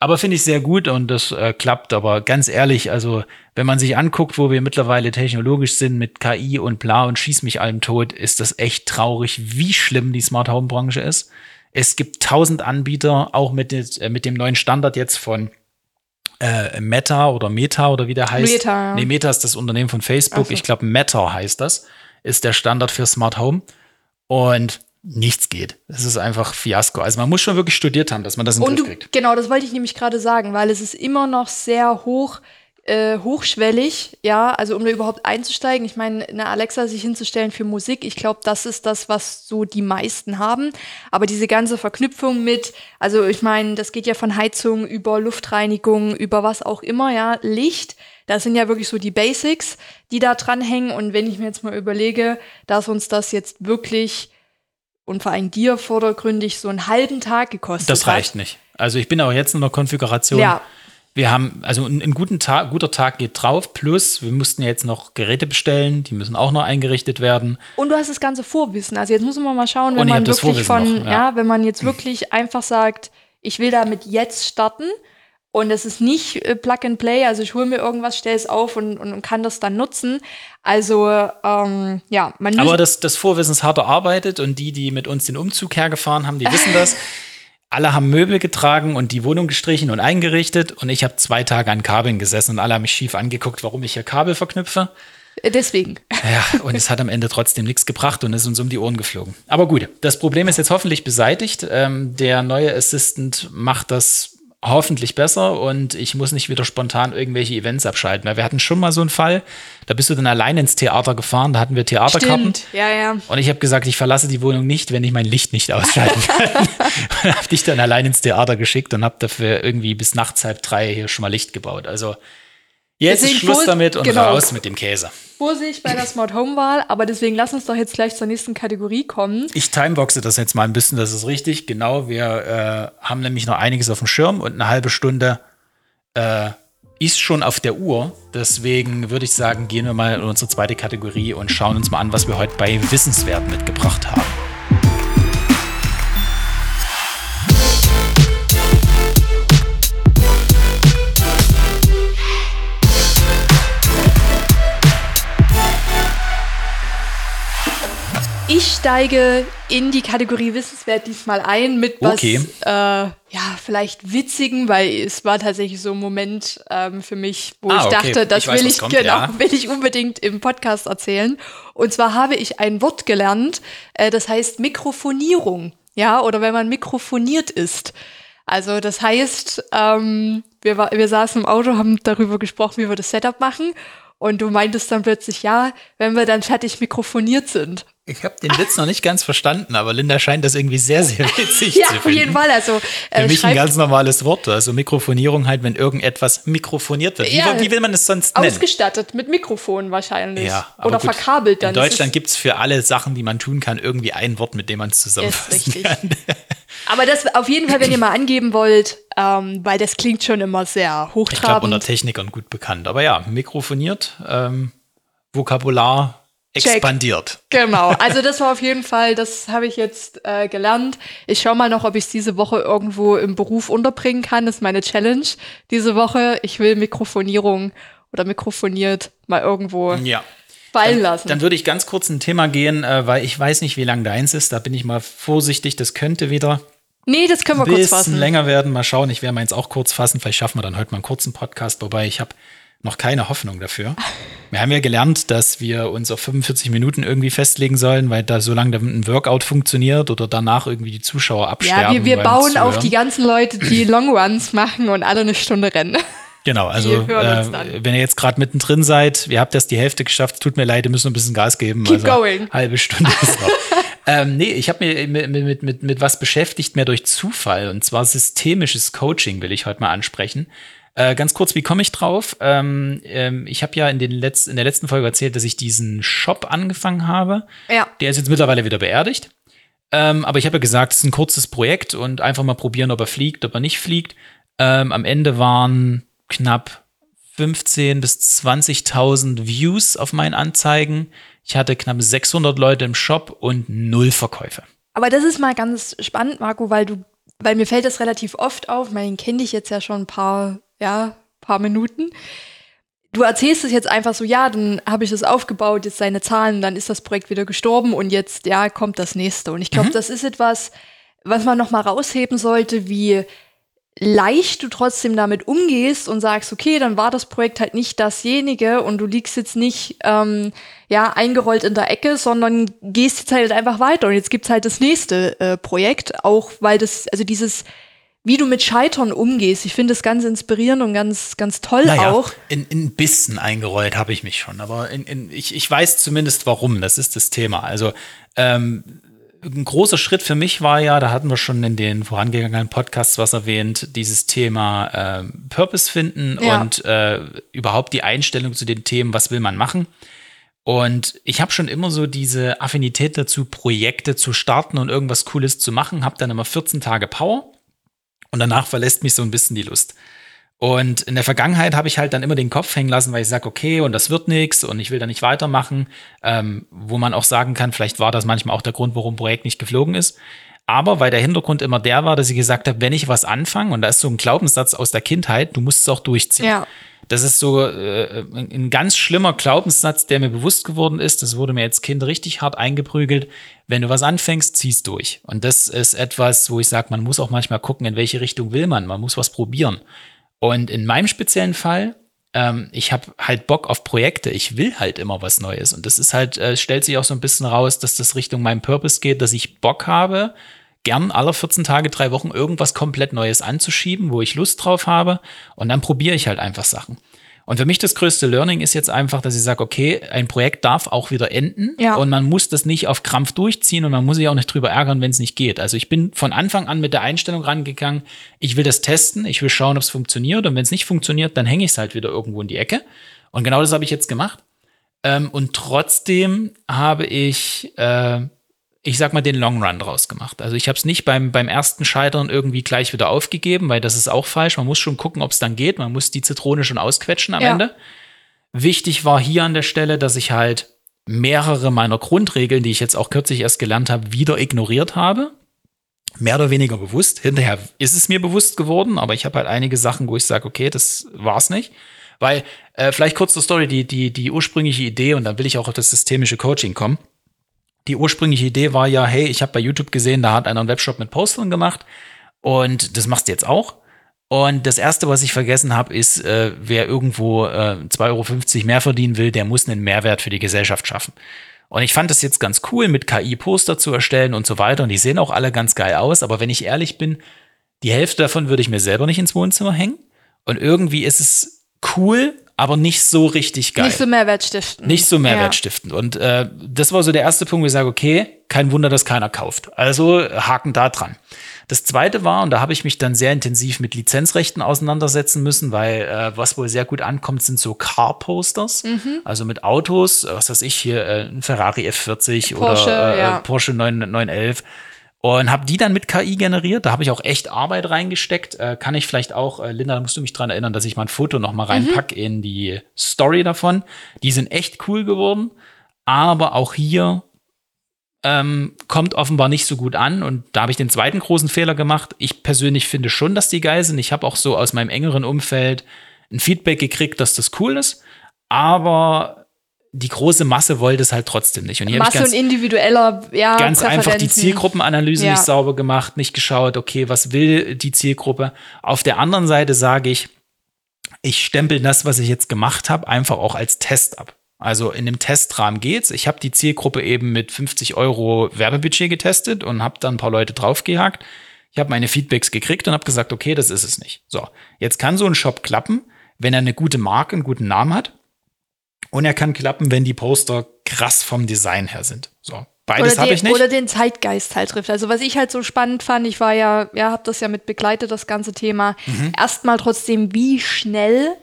Aber finde ich sehr gut und das äh, klappt. Aber ganz ehrlich, also wenn man sich anguckt, wo wir mittlerweile technologisch sind mit KI und bla und schieß mich allem tot, ist das echt traurig, wie schlimm die Smart Home Branche ist. Es gibt tausend Anbieter, auch mit, äh, mit dem neuen Standard jetzt von äh, Meta oder Meta oder wie der heißt. Meta. Nee, Meta ist das Unternehmen von Facebook. So. Ich glaube, Meta heißt das. Ist der Standard für Smart Home. Und nichts geht. Es ist einfach Fiasko. Also man muss schon wirklich studiert haben, dass man das in den Griff kriegt. genau, das wollte ich nämlich gerade sagen, weil es ist immer noch sehr hoch, äh, hochschwellig, ja, also um da überhaupt einzusteigen. Ich meine, eine Alexa sich hinzustellen für Musik, ich glaube, das ist das, was so die meisten haben. Aber diese ganze Verknüpfung mit, also ich meine, das geht ja von Heizung über Luftreinigung, über was auch immer, ja, Licht. Das sind ja wirklich so die Basics, die da dranhängen. Und wenn ich mir jetzt mal überlege, dass uns das jetzt wirklich und vor allem dir vordergründig so einen halben Tag gekostet Das hat. reicht nicht. Also ich bin auch jetzt in der Konfiguration. Ja. Wir haben, also ein, ein guten Tag, guter Tag geht drauf, plus wir mussten jetzt noch Geräte bestellen, die müssen auch noch eingerichtet werden. Und du hast das ganze Vorwissen. Also jetzt muss man mal schauen, wenn man wirklich Vorwissen von, noch, ja. ja. wenn man jetzt wirklich einfach sagt, ich will damit jetzt starten und es ist nicht äh, Plug and Play, also ich hole mir irgendwas, stelle es auf und, und, kann das dann nutzen. Also ähm, ja, man Aber das, das Vorwissen ist hart erarbeitet und die, die mit uns den Umzug hergefahren haben, die wissen das. Alle haben Möbel getragen und die Wohnung gestrichen und eingerichtet und ich habe zwei Tage an Kabeln gesessen und alle haben mich schief angeguckt, warum ich hier Kabel verknüpfe. äh, deswegen. Ja, und es hat am Ende trotzdem nichts gebracht und ist uns um die Ohren geflogen. Aber gut, das Problem ist jetzt hoffentlich beseitigt. Ähm, der neue Assistant macht das hoffentlich besser und ich muss nicht wieder spontan irgendwelche Events abschalten. Weil wir hatten schon mal so einen Fall, da bist du dann allein ins Theater gefahren, da hatten wir Theaterkarten. Stimmt, ja, ja. Und ich habe gesagt, ich verlasse die Wohnung nicht, wenn ich mein Licht nicht ausschalten kann. und habe dich dann allein ins Theater geschickt und habe dafür irgendwie bis nachts halb drei hier schon mal Licht gebaut. Also jetzt ist Deswegen Schluss vor- damit und genau. raus mit dem Käse. Vorsicht bei der Smart Home Wahl, aber deswegen lass uns doch jetzt gleich zur nächsten Kategorie kommen. Ich timeboxe das jetzt mal ein bisschen, das ist richtig. Genau, wir äh, haben nämlich noch einiges auf dem Schirm und eine halbe Stunde äh, ist schon auf der Uhr. Deswegen würde ich sagen, gehen wir mal in unsere zweite Kategorie und schauen uns mal an, was wir heute bei Wissenswert mitgebracht haben. Ich steige in die Kategorie Wissenswert diesmal ein mit was, Okay. äh, ja, vielleicht witzigen, weil es war tatsächlich so ein Moment ähm, für mich, wo Ah, ich okay. dachte, das Ich weiß, will ich, kommt, genau, ja. will ich unbedingt im Podcast erzählen. Und zwar habe ich ein Wort gelernt, äh, das heißt Mikrofonierung, ja, oder wenn man mikrofoniert ist. Also das heißt, ähm, wir, war, wir saßen im Auto, haben darüber gesprochen, wie wir das Setup machen. Und du meintest dann plötzlich, ja, wenn wir dann fertig mikrofoniert sind. Ich habe den Witz noch nicht ganz verstanden, aber Linda scheint das irgendwie sehr, sehr witzig Ja, zu auf finden. jeden Fall. Also, Für äh, mich ein ganz normales Wort. Also Mikrofonierung halt, wenn irgendetwas mikrofoniert wird. Wie, Ja. wie will man es sonst nennen? ausgestattet mit Mikrofon wahrscheinlich. Ja, Oder gut. verkabelt dann. In Deutschland gibt es für alle Sachen, die man tun kann, irgendwie ein Wort, mit dem man es zusammenfassen richtig. kann. Aber das auf jeden Fall, wenn ihr mal angeben wollt, ähm, weil das klingt schon immer sehr Ich glaube, unter hochtrabend. Technikern gut bekannt. Aber ja, mikrofoniert, ähm, Vokabular. Expandiert. Genau, also das war auf jeden Fall, das habe ich jetzt äh, gelernt. Ich schaue mal noch, ob ich es diese Woche irgendwo im Beruf unterbringen kann. Das ist meine Challenge diese Woche. Ich will Mikrofonierung oder mikrofoniert mal irgendwo Ja. fallen lassen. Dann würde ich ganz kurz ein Thema gehen, äh, weil ich weiß nicht, wie lang deins ist. Da bin ich mal vorsichtig. Das könnte wieder nee, das können wir ein kurz bisschen fassen. länger werden. Mal schauen. Ich werde meins auch kurz fassen. Vielleicht schaffen wir dann heute mal einen kurzen Podcast. Wobei ich habe noch keine Hoffnung dafür. Wir haben ja gelernt, dass wir uns auf 45 Minuten irgendwie festlegen sollen, weil da so lange ein Workout funktioniert oder danach irgendwie die Zuschauer absterben. Ja, wir, wir bauen auf Zuhören. die ganzen Leute, die Long Runs machen und alle eine Stunde rennen. Genau, also äh, wenn ihr jetzt gerade mittendrin seid, ihr habt erst die Hälfte geschafft, tut mir leid, ihr müsst noch ein bisschen Gas geben. Keep also going. Halbe Stunde ist noch. ähm, nee, ich habe mir mit, mit, mit, mit was beschäftigt, mehr durch Zufall, und zwar systemisches Coaching will ich heute mal ansprechen. Äh, ganz kurz, wie komme ich drauf? Ähm, ähm, ich habe ja in, den Letz-, in der letzten Folge erzählt, dass ich diesen Shop angefangen habe. Ja. Der ist jetzt mittlerweile wieder beerdigt. Ähm, aber ich habe ja gesagt, es ist ein kurzes Projekt und einfach mal probieren, ob er fliegt, ob er nicht fliegt. Ähm, am Ende waren knapp 15.000 bis 20.000 Views auf meinen Anzeigen. Ich hatte knapp 600 Leute im Shop und null Verkäufe. Aber das ist mal ganz spannend, Marco, weil du, weil mir fällt das relativ oft auf. Meinen kenne ich jetzt ja schon ein paar, ja, paar Minuten. Du erzählst es jetzt einfach so, ja, dann habe ich das aufgebaut, jetzt seine Zahlen, dann ist das Projekt wieder gestorben und jetzt, ja, kommt das nächste. Und ich glaube, mhm. das ist etwas, was man noch mal rausheben sollte, wie leicht du trotzdem damit umgehst und sagst, okay, dann war das Projekt halt nicht dasjenige und du liegst jetzt nicht ähm, ja eingerollt in der Ecke, sondern gehst jetzt halt einfach weiter und jetzt gibt's halt das nächste äh, Projekt, auch weil das, also dieses wie du mit Scheitern umgehst. Ich finde das ganz inspirierend und ganz, ganz toll naja, auch. In, in Bissen eingerollt habe ich mich schon, aber in, in, ich, ich weiß zumindest warum. Das ist das Thema. Also ähm, ein großer Schritt für mich war ja, da hatten wir schon in den vorangegangenen Podcasts was erwähnt, dieses Thema äh, Purpose finden ja. und äh, überhaupt die Einstellung zu den Themen, was will man machen. Und ich habe schon immer so diese Affinität dazu, Projekte zu starten und irgendwas Cooles zu machen, habe dann immer 14 Tage Power und danach verlässt mich so ein bisschen die Lust. Und in der Vergangenheit habe ich halt dann immer den Kopf hängen lassen, weil ich sage, okay, und das wird nichts und ich will da nicht weitermachen. Ähm, wo man auch sagen kann, vielleicht war das manchmal auch der Grund, warum ein Projekt nicht geflogen ist. Aber weil der Hintergrund immer der war, dass ich gesagt habe, wenn ich was anfange, und da ist so ein Glaubenssatz aus der Kindheit, du musst es auch durchziehen. Ja. Das ist so äh, ein ganz schlimmer Glaubenssatz, der mir bewusst geworden ist. Das wurde mir als Kind richtig hart eingeprügelt. Wenn du was anfängst, ziehst durch. Und das ist etwas, wo ich sage, man muss auch manchmal gucken, in welche Richtung will man. Man muss was probieren. Und in meinem speziellen Fall, ähm, ich habe halt Bock auf Projekte. Ich will halt immer was Neues. Und das ist halt, äh, stellt sich auch so ein bisschen raus, dass das Richtung meinem Purpose geht, dass ich Bock habe, gern alle 14 Tage, drei Wochen irgendwas komplett Neues anzuschieben, wo ich Lust drauf habe. Und dann probiere ich halt einfach Sachen. Und für mich das größte Learning ist jetzt einfach, dass ich sage, okay, ein Projekt darf auch wieder enden ja. und man muss das nicht auf Krampf durchziehen und man muss sich auch nicht drüber ärgern, wenn es nicht geht. Also ich bin von Anfang an mit der Einstellung rangegangen, ich will das testen, ich will schauen, ob es funktioniert und wenn es nicht funktioniert, dann hänge ich es halt wieder irgendwo in die Ecke. Und genau das habe ich jetzt gemacht. Ähm, und trotzdem habe ich äh, ich sag mal, den Long Run draus gemacht. Also ich habe es nicht beim, beim ersten Scheitern irgendwie gleich wieder aufgegeben, weil das ist auch falsch. Man muss schon gucken, ob es dann geht. Man muss die Zitrone schon ausquetschen am ja. Ende. Wichtig war hier an der Stelle, dass ich halt mehrere meiner Grundregeln, die ich jetzt auch kürzlich erst gelernt habe, wieder ignoriert habe. Mehr oder weniger bewusst. Hinterher ist es mir bewusst geworden, aber ich habe halt einige Sachen, wo ich sage, okay, das war's nicht. Weil, äh, vielleicht kurz zur Story, die, die, die ursprüngliche Idee, und dann will ich auch auf das systemische Coaching kommen die ursprüngliche Idee war ja, hey, ich habe bei YouTube gesehen, da hat einer einen Webshop mit Postern gemacht und das machst du jetzt auch. Und das Erste, was ich vergessen habe, ist, äh, wer irgendwo äh, 2,50 Euro mehr verdienen will, der muss einen Mehrwert für die Gesellschaft schaffen. Und ich fand das jetzt ganz cool, mit KI-Poster zu erstellen und so weiter. Und die sehen auch alle ganz geil aus. Aber wenn ich ehrlich bin, die Hälfte davon würde ich mir selber nicht ins Wohnzimmer hängen. Und irgendwie ist es cool, aber nicht so richtig geil. Nicht so mehrwertstiftend. Nicht so mehrwertstiftend. Ja. Und äh, das war so der erste Punkt, wo ich sage, okay, kein Wunder, dass keiner kauft. Also Haken da dran. Das zweite war, und da habe ich mich dann sehr intensiv mit Lizenzrechten auseinandersetzen müssen, weil äh, was wohl sehr gut ankommt, sind so Car-Posters. Mhm. Also mit Autos, was weiß ich hier, äh, ein Ferrari F40 Porsche, oder äh, ja. Porsche 9, 911 und habe die dann mit KI generiert. Da habe ich auch echt Arbeit reingesteckt. Äh, kann ich vielleicht auch, äh, Linda, da musst du mich dran erinnern, dass ich mal ein Foto noch mal mhm. reinpack mhm. in die Story davon. Die sind echt cool geworden, aber auch hier ähm, kommt offenbar nicht so gut an. Und da habe ich den zweiten großen Fehler gemacht. Ich persönlich finde schon, dass die geil sind. Ich habe auch so aus meinem engeren Umfeld ein Feedback gekriegt, dass das cool ist. Aber die große Masse wollte es halt trotzdem nicht. Und hier Masse ganz, und individueller, ja. Ganz einfach die Zielgruppenanalyse ja. nicht sauber gemacht, nicht geschaut, okay, was will die Zielgruppe. Auf der anderen Seite sage ich, ich stempel das, was ich jetzt gemacht habe, einfach auch als Test ab. Also in dem Testrahmen geht's. Ich habe die Zielgruppe eben mit 50 Euro Werbebudget getestet und habe dann ein paar Leute draufgehakt. Ich habe meine Feedbacks gekriegt und habe gesagt, okay, das ist es nicht. So, jetzt kann so ein Shop klappen, wenn er eine gute Marke, einen guten Namen hat und er kann klappen, wenn die Poster krass vom Design her sind. So. Beides habe ich nicht. Oder den Zeitgeist halt trifft. Also was ich halt so spannend fand, ich war ja, ja, habe das ja mit begleitet, das ganze Thema. Mhm. Erstmal trotzdem, wie schnell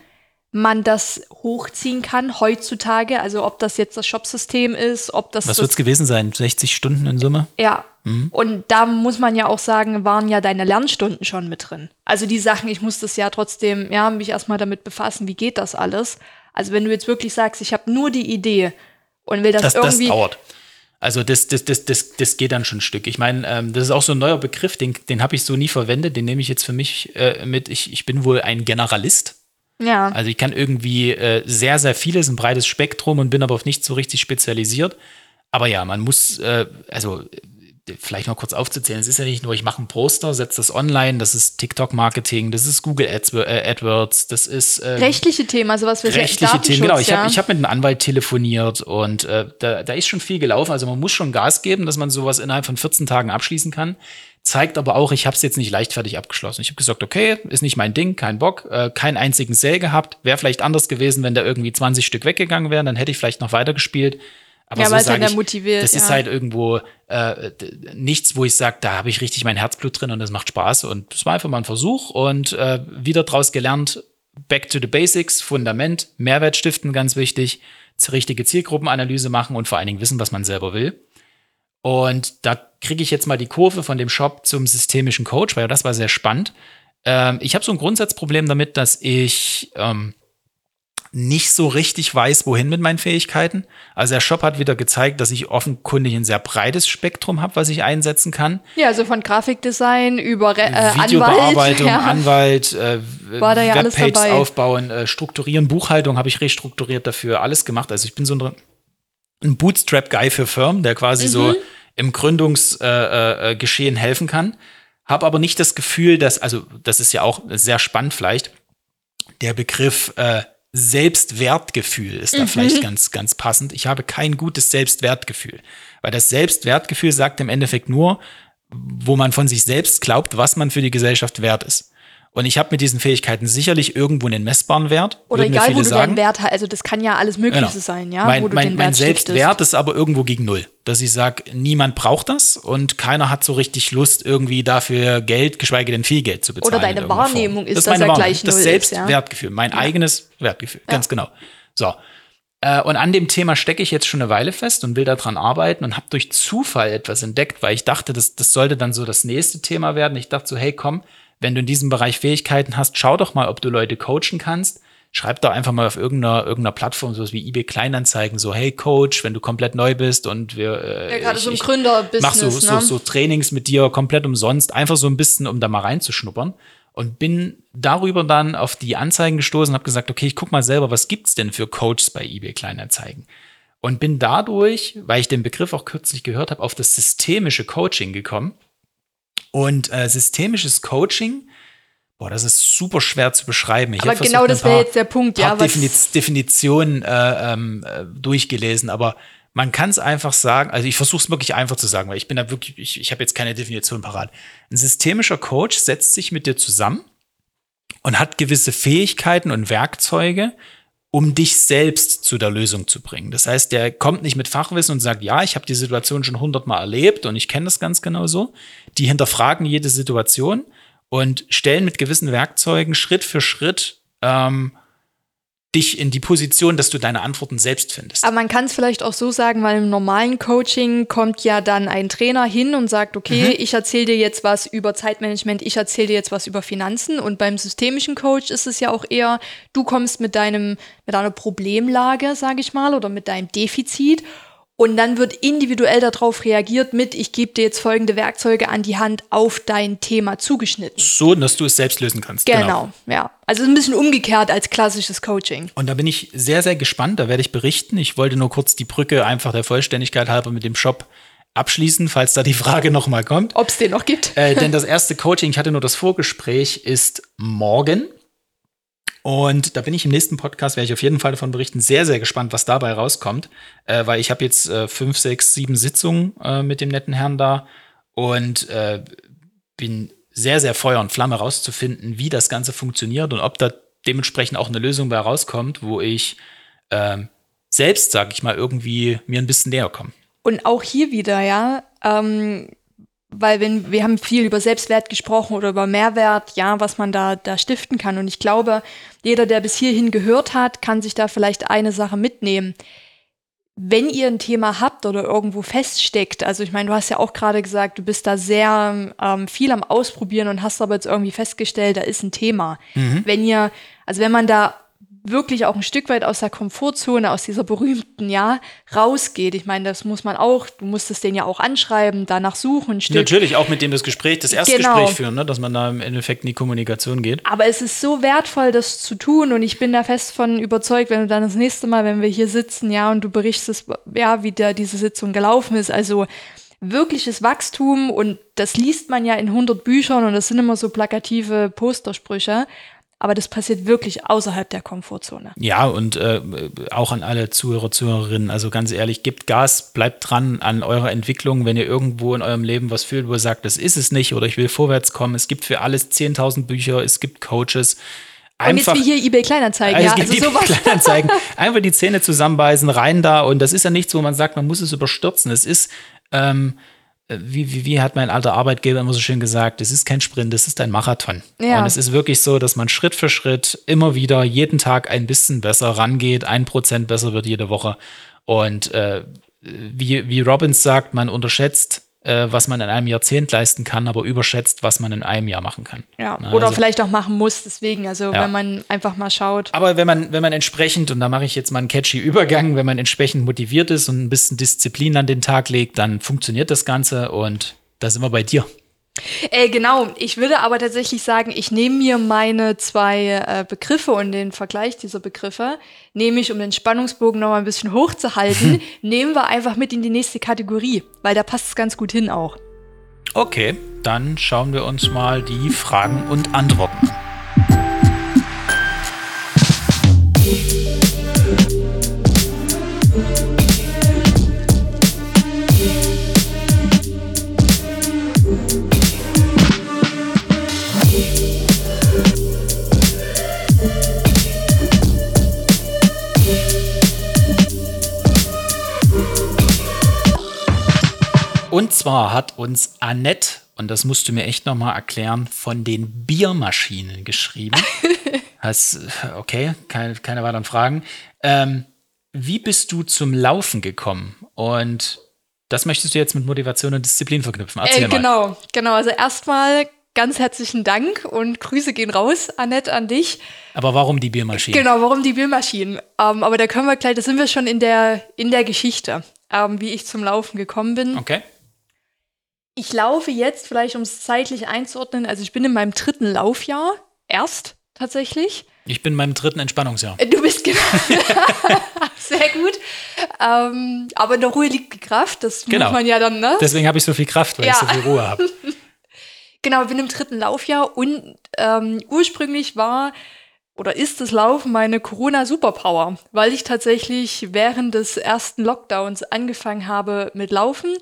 man das hochziehen kann heutzutage. Also ob das jetzt das Shopsystem ist, ob das. Was wird es gewesen sein? 60 Stunden in Summe? Ja. Mhm. Und da muss man ja auch sagen, waren ja deine Lernstunden schon mit drin. Also die Sachen, ich muss das ja trotzdem, ja, mich erstmal damit befassen, wie geht das alles. Also wenn du jetzt wirklich sagst, ich habe nur die Idee und will das, das irgendwie. Das dauert. Also das, das, das, das, das geht dann schon ein Stück. Ich meine, ähm, das ist auch so ein neuer Begriff, den, den habe ich so nie verwendet, den nehme ich jetzt für mich äh, mit. Ich, ich bin wohl ein Generalist. Ja. Also ich kann irgendwie äh, sehr, sehr vieles, ein breites Spektrum und bin aber auf nichts so richtig spezialisiert. Aber ja, man muss, äh, also vielleicht mal kurz aufzuzählen, es ist ja nicht nur, ich mache ein Poster, setze das online, das ist TikTok-Marketing, das ist Google Ads, äh, AdWords, das ist ähm, rechtliche Themen, also was wir rechtliche Themen, genau. Ich ja. habe ich hab mit einem Anwalt telefoniert und äh, da, da ist schon viel gelaufen. Also man muss schon Gas geben, dass man sowas innerhalb von 14 Tagen abschließen kann. Zeigt aber auch, ich habe es jetzt nicht leichtfertig abgeschlossen. Ich habe gesagt, okay, ist nicht mein Ding, kein Bock, äh, keinen einzigen Sale gehabt. Wäre vielleicht anders gewesen, wenn da irgendwie 20 Stück weggegangen wären, dann hätte ich vielleicht noch weitergespielt. Aber ja, so weil halt motiviert. Das ja. ist halt irgendwo äh, nichts, wo ich sage, da habe ich richtig mein Herzblut drin und das macht Spaß. Und es war einfach mal ein Versuch und äh, wieder draus gelernt, back to the basics, Fundament, Mehrwert stiften, ganz wichtig, richtige Zielgruppenanalyse machen und vor allen Dingen wissen, was man selber will. Und da kriege ich jetzt mal die Kurve von dem Shop zum systemischen Coach, weil das war sehr spannend. Ähm, ich habe so ein Grundsatzproblem damit, dass ich ähm, nicht so richtig weiß, wohin mit meinen Fähigkeiten. Also der Shop hat wieder gezeigt, dass ich offenkundig ein sehr breites Spektrum habe, was ich einsetzen kann. Ja, also von Grafikdesign über äh, Videobearbeitung, ja. Anwalt, äh, War da ja Webpages aufbauen, äh, strukturieren, Buchhaltung habe ich restrukturiert dafür, alles gemacht. Also ich bin so ein, ein Bootstrap-Guy für Firmen, der quasi mhm. so im Gründungsgeschehen äh, äh, helfen kann. Habe aber nicht das Gefühl, dass, also das ist ja auch sehr spannend vielleicht, der Begriff äh, Selbstwertgefühl ist da mhm. vielleicht ganz, ganz passend. Ich habe kein gutes Selbstwertgefühl, weil das Selbstwertgefühl sagt im Endeffekt nur, wo man von sich selbst glaubt, was man für die Gesellschaft wert ist. Und ich habe mit diesen Fähigkeiten sicherlich irgendwo einen messbaren Wert. Oder egal, wo du sagen. deinen Wert hast. Also das kann ja alles Mögliche genau. sein, ja. Mein, mein, mein Selbstwert ist aber irgendwo gegen null. Dass ich sage, niemand braucht das und keiner hat so richtig Lust, irgendwie dafür Geld, geschweige denn viel Geld zu bezahlen. Oder deine Wahrnehmung Form. ist, das dass er gleich null Das Selbstwertgefühl, ja? mein ja. eigenes Wertgefühl, ganz genau. So. Äh, und an dem Thema stecke ich jetzt schon eine Weile fest und will daran arbeiten und habe durch Zufall etwas entdeckt, weil ich dachte, das, das sollte dann so das nächste Thema werden. Ich dachte so, hey, komm, wenn du in diesem Bereich Fähigkeiten hast, schau doch mal, ob du Leute coachen kannst. Schreib doch einfach mal auf irgendeiner, irgendeiner Plattform, sowas wie eBay Kleinanzeigen, so, hey Coach, wenn du komplett neu bist und wir. Äh, ja, gerade so ein Gründerbusiness. Mach so, ne? so, so Trainings mit dir komplett umsonst, einfach so ein bisschen, um da mal reinzuschnuppern. Und bin darüber dann auf die Anzeigen gestoßen und habe gesagt, okay, ich guck mal selber, was gibt's denn für Coaches bei eBay Kleinanzeigen? Und bin dadurch, weil ich den Begriff auch kürzlich gehört habe, auf das systemische Coaching gekommen und äh, systemisches Coaching, boah, das ist super schwer zu beschreiben. Ich aber genau das wäre jetzt der Punkt, ja. Definiz Definitionen äh, ähm, äh, durchgelesen, aber man kann es einfach sagen, also ich versuche es wirklich einfach zu sagen, weil ich bin da wirklich, ich, ich habe jetzt keine Definition parat. Ein systemischer Coach setzt sich mit dir zusammen und hat gewisse Fähigkeiten und Werkzeuge, um dich selbst zu der Lösung zu bringen. Das heißt, der kommt nicht mit Fachwissen und sagt, ja, ich habe die Situation schon hundertmal erlebt und ich kenne das ganz genau so. Die hinterfragen jede Situation und stellen mit gewissen Werkzeugen Schritt für Schritt ähm, dich in die Position, dass du deine Antworten selbst findest. Aber man kann es vielleicht auch so sagen, weil im normalen Coaching kommt ja dann ein Trainer hin und sagt, okay, mhm. ich erzähle dir jetzt was über Zeitmanagement, ich erzähle dir jetzt was über Finanzen und beim systemischen Coach ist es ja auch eher, du kommst mit deinem mit deiner Problemlage, sage ich mal, oder mit deinem Defizit und dann wird individuell darauf reagiert mit, ich gebe dir jetzt folgende Werkzeuge an die Hand auf dein Thema zugeschnitten. So, dass du es selbst lösen kannst. Genau, genau. ja. Also ein bisschen umgekehrt als klassisches Coaching. Und da bin ich sehr, sehr gespannt. Da werde ich berichten. Ich wollte nur kurz die Brücke einfach der Vollständigkeit halber mit dem Shop abschließen, falls da die Frage nochmal kommt. Ob es den noch gibt. Äh, denn das erste Coaching, ich hatte nur das Vorgespräch, ist morgen. Und da bin ich im nächsten Podcast, werde ich auf jeden Fall davon berichten. Sehr, sehr gespannt, was dabei rauskommt. Äh, weil ich habe jetzt äh, fünf, sechs, sieben Sitzungen äh, mit dem netten Herrn da und äh, bin sehr, sehr Feuer und Flamme rauszufinden, wie das Ganze funktioniert und ob da dementsprechend auch eine Lösung bei rauskommt, wo ich ähm, selbst, sag ich mal, irgendwie mir ein bisschen näher komme. Und auch hier wieder, ja, ähm, weil wenn wir haben viel über Selbstwert gesprochen oder über Mehrwert, ja, was man da da stiften kann und ich glaube, jeder, der bis hierhin gehört hat, kann sich da vielleicht eine Sache mitnehmen. Wenn ihr ein Thema habt oder irgendwo feststeckt, also ich meine, du hast ja auch gerade gesagt, du bist da sehr ähm, viel am Ausprobieren und hast aber jetzt irgendwie festgestellt, da ist ein Thema. Mhm. Wenn ihr, also wenn man da wirklich auch ein Stück weit aus der Komfortzone, aus dieser berühmten, ja, rausgeht. Ich meine, das muss man auch, du musstest den ja auch anschreiben, danach suchen, Stück. Natürlich auch mit dem das Gespräch, das erste Genau. Gespräch führen, ne? dass man da im Endeffekt in die Kommunikation geht. Aber es ist so wertvoll, das zu tun und ich bin da fest von überzeugt, wenn du dann das nächste Mal, wenn wir hier sitzen, ja, und du berichtest, ja, wie da diese Sitzung gelaufen ist, also wirkliches Wachstum und das liest man ja in 100 Büchern und das sind immer so plakative Postersprüche, aber das passiert wirklich außerhalb der Komfortzone. Ja, und äh, auch an alle Zuhörer, Zuhörerinnen, also ganz ehrlich, gebt Gas, bleibt dran an eurer Entwicklung, wenn ihr irgendwo in eurem Leben was fühlt, wo ihr sagt, das ist es nicht oder ich will vorwärts kommen. Es gibt für alles 10.000 Bücher, es gibt Coaches. Und jetzt wie hier eBay Kleinanzeigen, ja, es gibt also die sowas. Kleinanzeigen. Einfach die Zähne zusammenbeißen, rein da. Und das ist ja nichts, wo man sagt, man muss es überstürzen. Es ist, ähm, wie, wie, wie hat mein alter Arbeitgeber immer so schön gesagt, es ist kein Sprint, es ist ein Marathon. Ja. Und es ist wirklich so, dass man Schritt für Schritt immer wieder jeden Tag ein bisschen besser rangeht, ein Prozent besser wird jede Woche. Und äh, wie, wie Robbins sagt, man unterschätzt, äh, was man in einem Jahrzehnt leisten kann, aber überschätzt, was man in einem Jahr machen kann. Ja, Na, oder also- vielleicht auch machen muss, deswegen, also Ja. wenn man einfach mal schaut. Aber wenn man, wenn man entsprechend, und da mache ich jetzt mal einen catchy Übergang, wenn man entsprechend motiviert ist und ein bisschen Disziplin an den Tag legt, dann funktioniert das Ganze und da sind wir bei dir. Äh, genau, ich würde aber tatsächlich sagen, ich nehme mir meine zwei äh, Begriffe und den Vergleich dieser Begriffe, nehme ich, um den Spannungsbogen noch mal ein bisschen hochzuhalten, nehmen wir einfach mit in die nächste Kategorie, weil da passt es ganz gut hin auch. Okay, dann schauen wir uns mal die Fragen und Antworten an. Und zwar hat uns Annette, und das musst du mir echt nochmal erklären, von den Biermaschinen geschrieben. Hast, okay, keine, keine weiteren Fragen. Ähm, wie bist du zum Laufen gekommen? Und das möchtest du jetzt mit Motivation und Disziplin verknüpfen. Erzähl Äh, mal. genau, genau. Also erstmal ganz herzlichen Dank und Grüße gehen raus, Annette, an dich. Aber warum die Biermaschinen? Genau, warum die Biermaschinen? Ähm, aber da können wir gleich, da sind wir schon in der, in der Geschichte, ähm, wie ich zum Laufen gekommen bin. Okay. Ich laufe jetzt, vielleicht um es zeitlich einzuordnen, also ich bin in meinem dritten Laufjahr, erst tatsächlich. Ich bin in meinem dritten Entspannungsjahr. Äh, Du bist genau. Sehr gut. Ähm, aber in der Ruhe liegt die Kraft, das Genau. muss man ja dann, ne? Deswegen habe ich so viel Kraft, weil Ja. ich so viel Ruhe habe. Genau, bin im dritten Laufjahr und ähm, ursprünglich war oder ist das Laufen meine Corona-Superpower, weil ich tatsächlich während des ersten Lockdowns angefangen habe mit Laufen.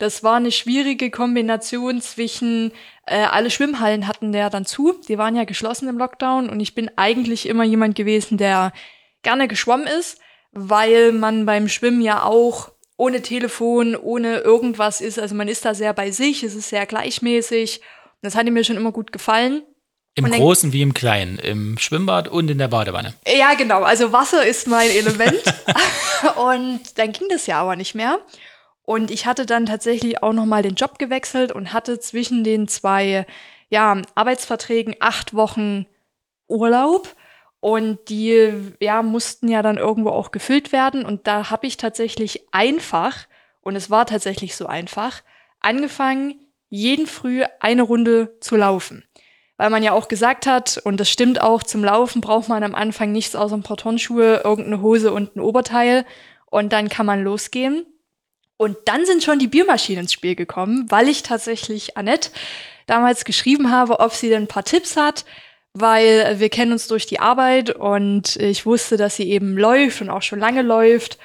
Das war eine schwierige Kombination zwischen, äh, alle Schwimmhallen hatten ja dann zu, die waren ja geschlossen im Lockdown und ich bin eigentlich immer jemand gewesen, der gerne geschwommen ist, weil man beim Schwimmen ja auch ohne Telefon, ohne irgendwas ist. Also man ist da sehr bei sich, es ist sehr gleichmäßig. Das hatte mir schon immer gut gefallen. Im dann- Großen wie im Kleinen. Im Schwimmbad und in der Badewanne. Ja, genau. Also Wasser ist mein Element. und dann ging das ja aber nicht mehr. Und ich hatte dann tatsächlich auch noch mal den Job gewechselt und hatte zwischen den zwei ja, Arbeitsverträgen acht Wochen Urlaub. Und die ja, mussten ja dann irgendwo auch gefüllt werden. Und da habe ich tatsächlich einfach, und es war tatsächlich so einfach, angefangen, jeden Früh eine Runde zu laufen weil man ja auch gesagt hat, und das stimmt auch, zum Laufen braucht man am Anfang nichts außer ein paar Turnschuhe, irgendeine Hose und ein Oberteil und dann kann man losgehen. Und dann sind schon die Biermaschinen ins Spiel gekommen, weil ich tatsächlich Annette damals geschrieben habe, ob sie denn ein paar Tipps hat, weil wir kennen uns durch die Arbeit und ich wusste, dass sie eben läuft und auch schon lange läuft.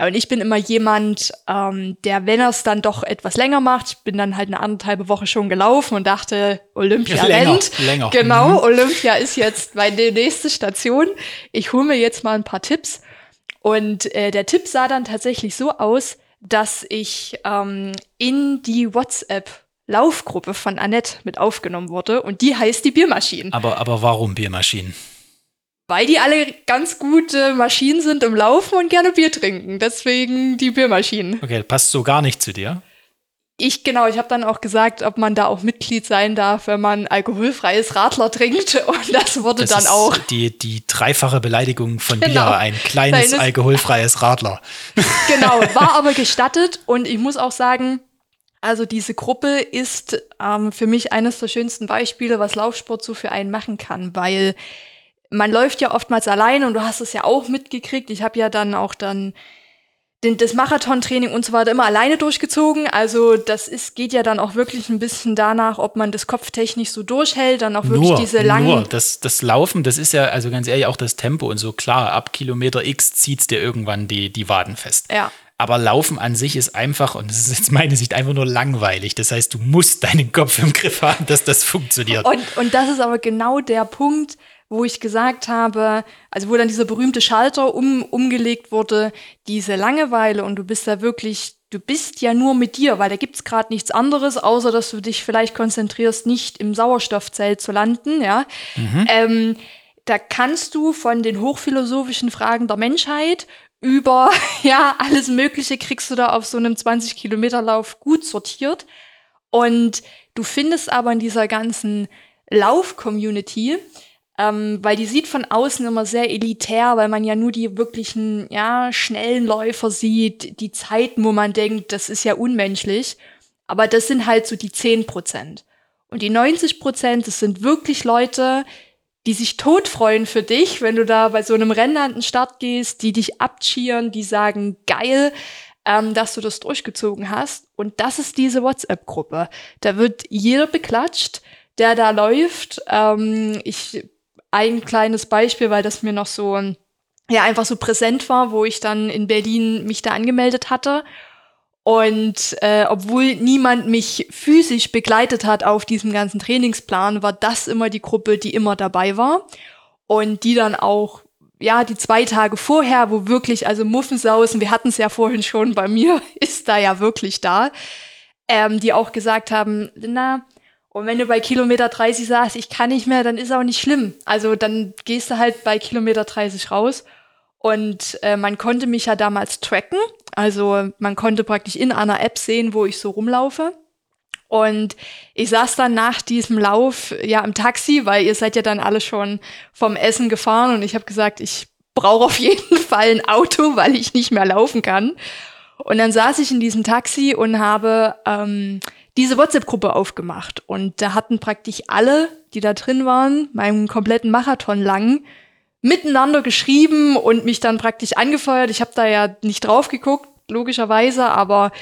Und ich bin immer jemand, ähm, der, wenn er es dann doch etwas länger macht, ich bin dann halt eine anderthalbe Woche schon gelaufen und dachte, Olympia Länger, rennt. länger. Genau, Mhm. Olympia ist jetzt meine nächste Station. Ich hole mir jetzt mal ein paar Tipps. Und äh, der Tipp sah dann tatsächlich so aus, dass ich ähm, in die WhatsApp Laufgruppe von Annette mit aufgenommen wurde und die heißt die Biermaschinen. Aber, aber warum Biermaschinen? Weil die alle ganz gute Maschinen sind im Laufen und gerne Bier trinken. Deswegen die Biermaschinen. Okay, passt so gar nicht zu dir. Ich, genau, ich habe dann auch gesagt, ob man da auch Mitglied sein darf, wenn man alkoholfreies Radler trinkt. Und das wurde Das dann auch. Die, die dreifache Beleidigung von Genau. Bier, ein kleines Kleines- alkoholfreies Radler. Genau, war aber gestattet. Und ich muss auch sagen, also diese Gruppe ist ähm, für mich eines der schönsten Beispiele, was Laufsport so für einen machen kann, weil man läuft ja oftmals alleine und du hast es ja auch mitgekriegt. Ich habe ja dann auch dann den, das Marathontraining und so weiter immer alleine durchgezogen. Also das ist, geht ja dann auch wirklich ein bisschen danach, ob man das kopftechnisch so durchhält, dann auch wirklich Nur, diese langen. nur das, das Laufen, das ist ja, also ganz ehrlich, auch das Tempo und so, klar, ab Kilometer X zieht's dir irgendwann die, die Waden fest. Ja. Aber Laufen an sich ist einfach, und das ist jetzt meine Sicht, einfach nur langweilig. Das heißt, du musst deinen Kopf im Griff haben, dass das funktioniert. Und, und das ist aber genau der Punkt, wo ich gesagt habe, also wo dann dieser berühmte Schalter um, umgelegt wurde, diese Langeweile und du bist da wirklich, du bist ja nur mit dir, weil da gibt's gerade nichts anderes, außer dass du dich vielleicht konzentrierst, nicht im Sauerstoffzelt zu landen, ja. Ähm, da kannst du von den hochphilosophischen Fragen der Menschheit über, ja, alles Mögliche kriegst du da auf so einem 20-Kilometer-Lauf gut sortiert. Und du findest aber in dieser ganzen Lauf-Community, ähm, weil die sieht von außen immer sehr elitär, weil man ja nur die wirklichen, ja, schnellen Läufer sieht, die Zeiten, wo man denkt, das ist ja unmenschlich. Aber das sind halt so die 10 Prozent. Und die 90 Prozent, das sind wirklich Leute, die sich totfreuen für dich, wenn du da bei so einem Rennen an den Start gehst, die dich abcheeren, die sagen, geil, ähm, dass du das durchgezogen hast. Und das ist diese WhatsApp-Gruppe. Da wird jeder beklatscht, der da läuft. Ähm, ich, ein kleines Beispiel, weil das mir noch so, ja, einfach so präsent war, wo ich dann in Berlin mich da angemeldet hatte. Und äh, obwohl niemand mich physisch begleitet hat auf diesem ganzen Trainingsplan, war das immer die Gruppe, die immer dabei war. Und die dann auch, ja, die zwei Tage vorher, wo wirklich, also Muffensausen, wir hatten es ja vorhin schon, bei mir ist da ja wirklich da, ähm, die auch gesagt haben, Linda, und wenn du bei Kilometer 30 sagst, ich kann nicht mehr, dann ist auch nicht schlimm. Also dann gehst du halt bei Kilometer 30 raus. Und äh, man konnte mich ja damals tracken. Also man konnte praktisch in einer App sehen, wo ich so rumlaufe. Und ich saß dann nach diesem Lauf ja im Taxi, weil ihr seid ja dann alle schon vom Essen gefahren und ich habe gesagt, ich brauche auf jeden Fall ein Auto, weil ich nicht mehr laufen kann. Und dann saß ich in diesem Taxi und habe ähm, diese WhatsApp-Gruppe aufgemacht. Und da hatten praktisch alle, die da drin waren, meinen kompletten Marathon lang, miteinander geschrieben und mich dann praktisch angefeuert. Ich habe da ja nicht drauf geguckt, logischerweise, aber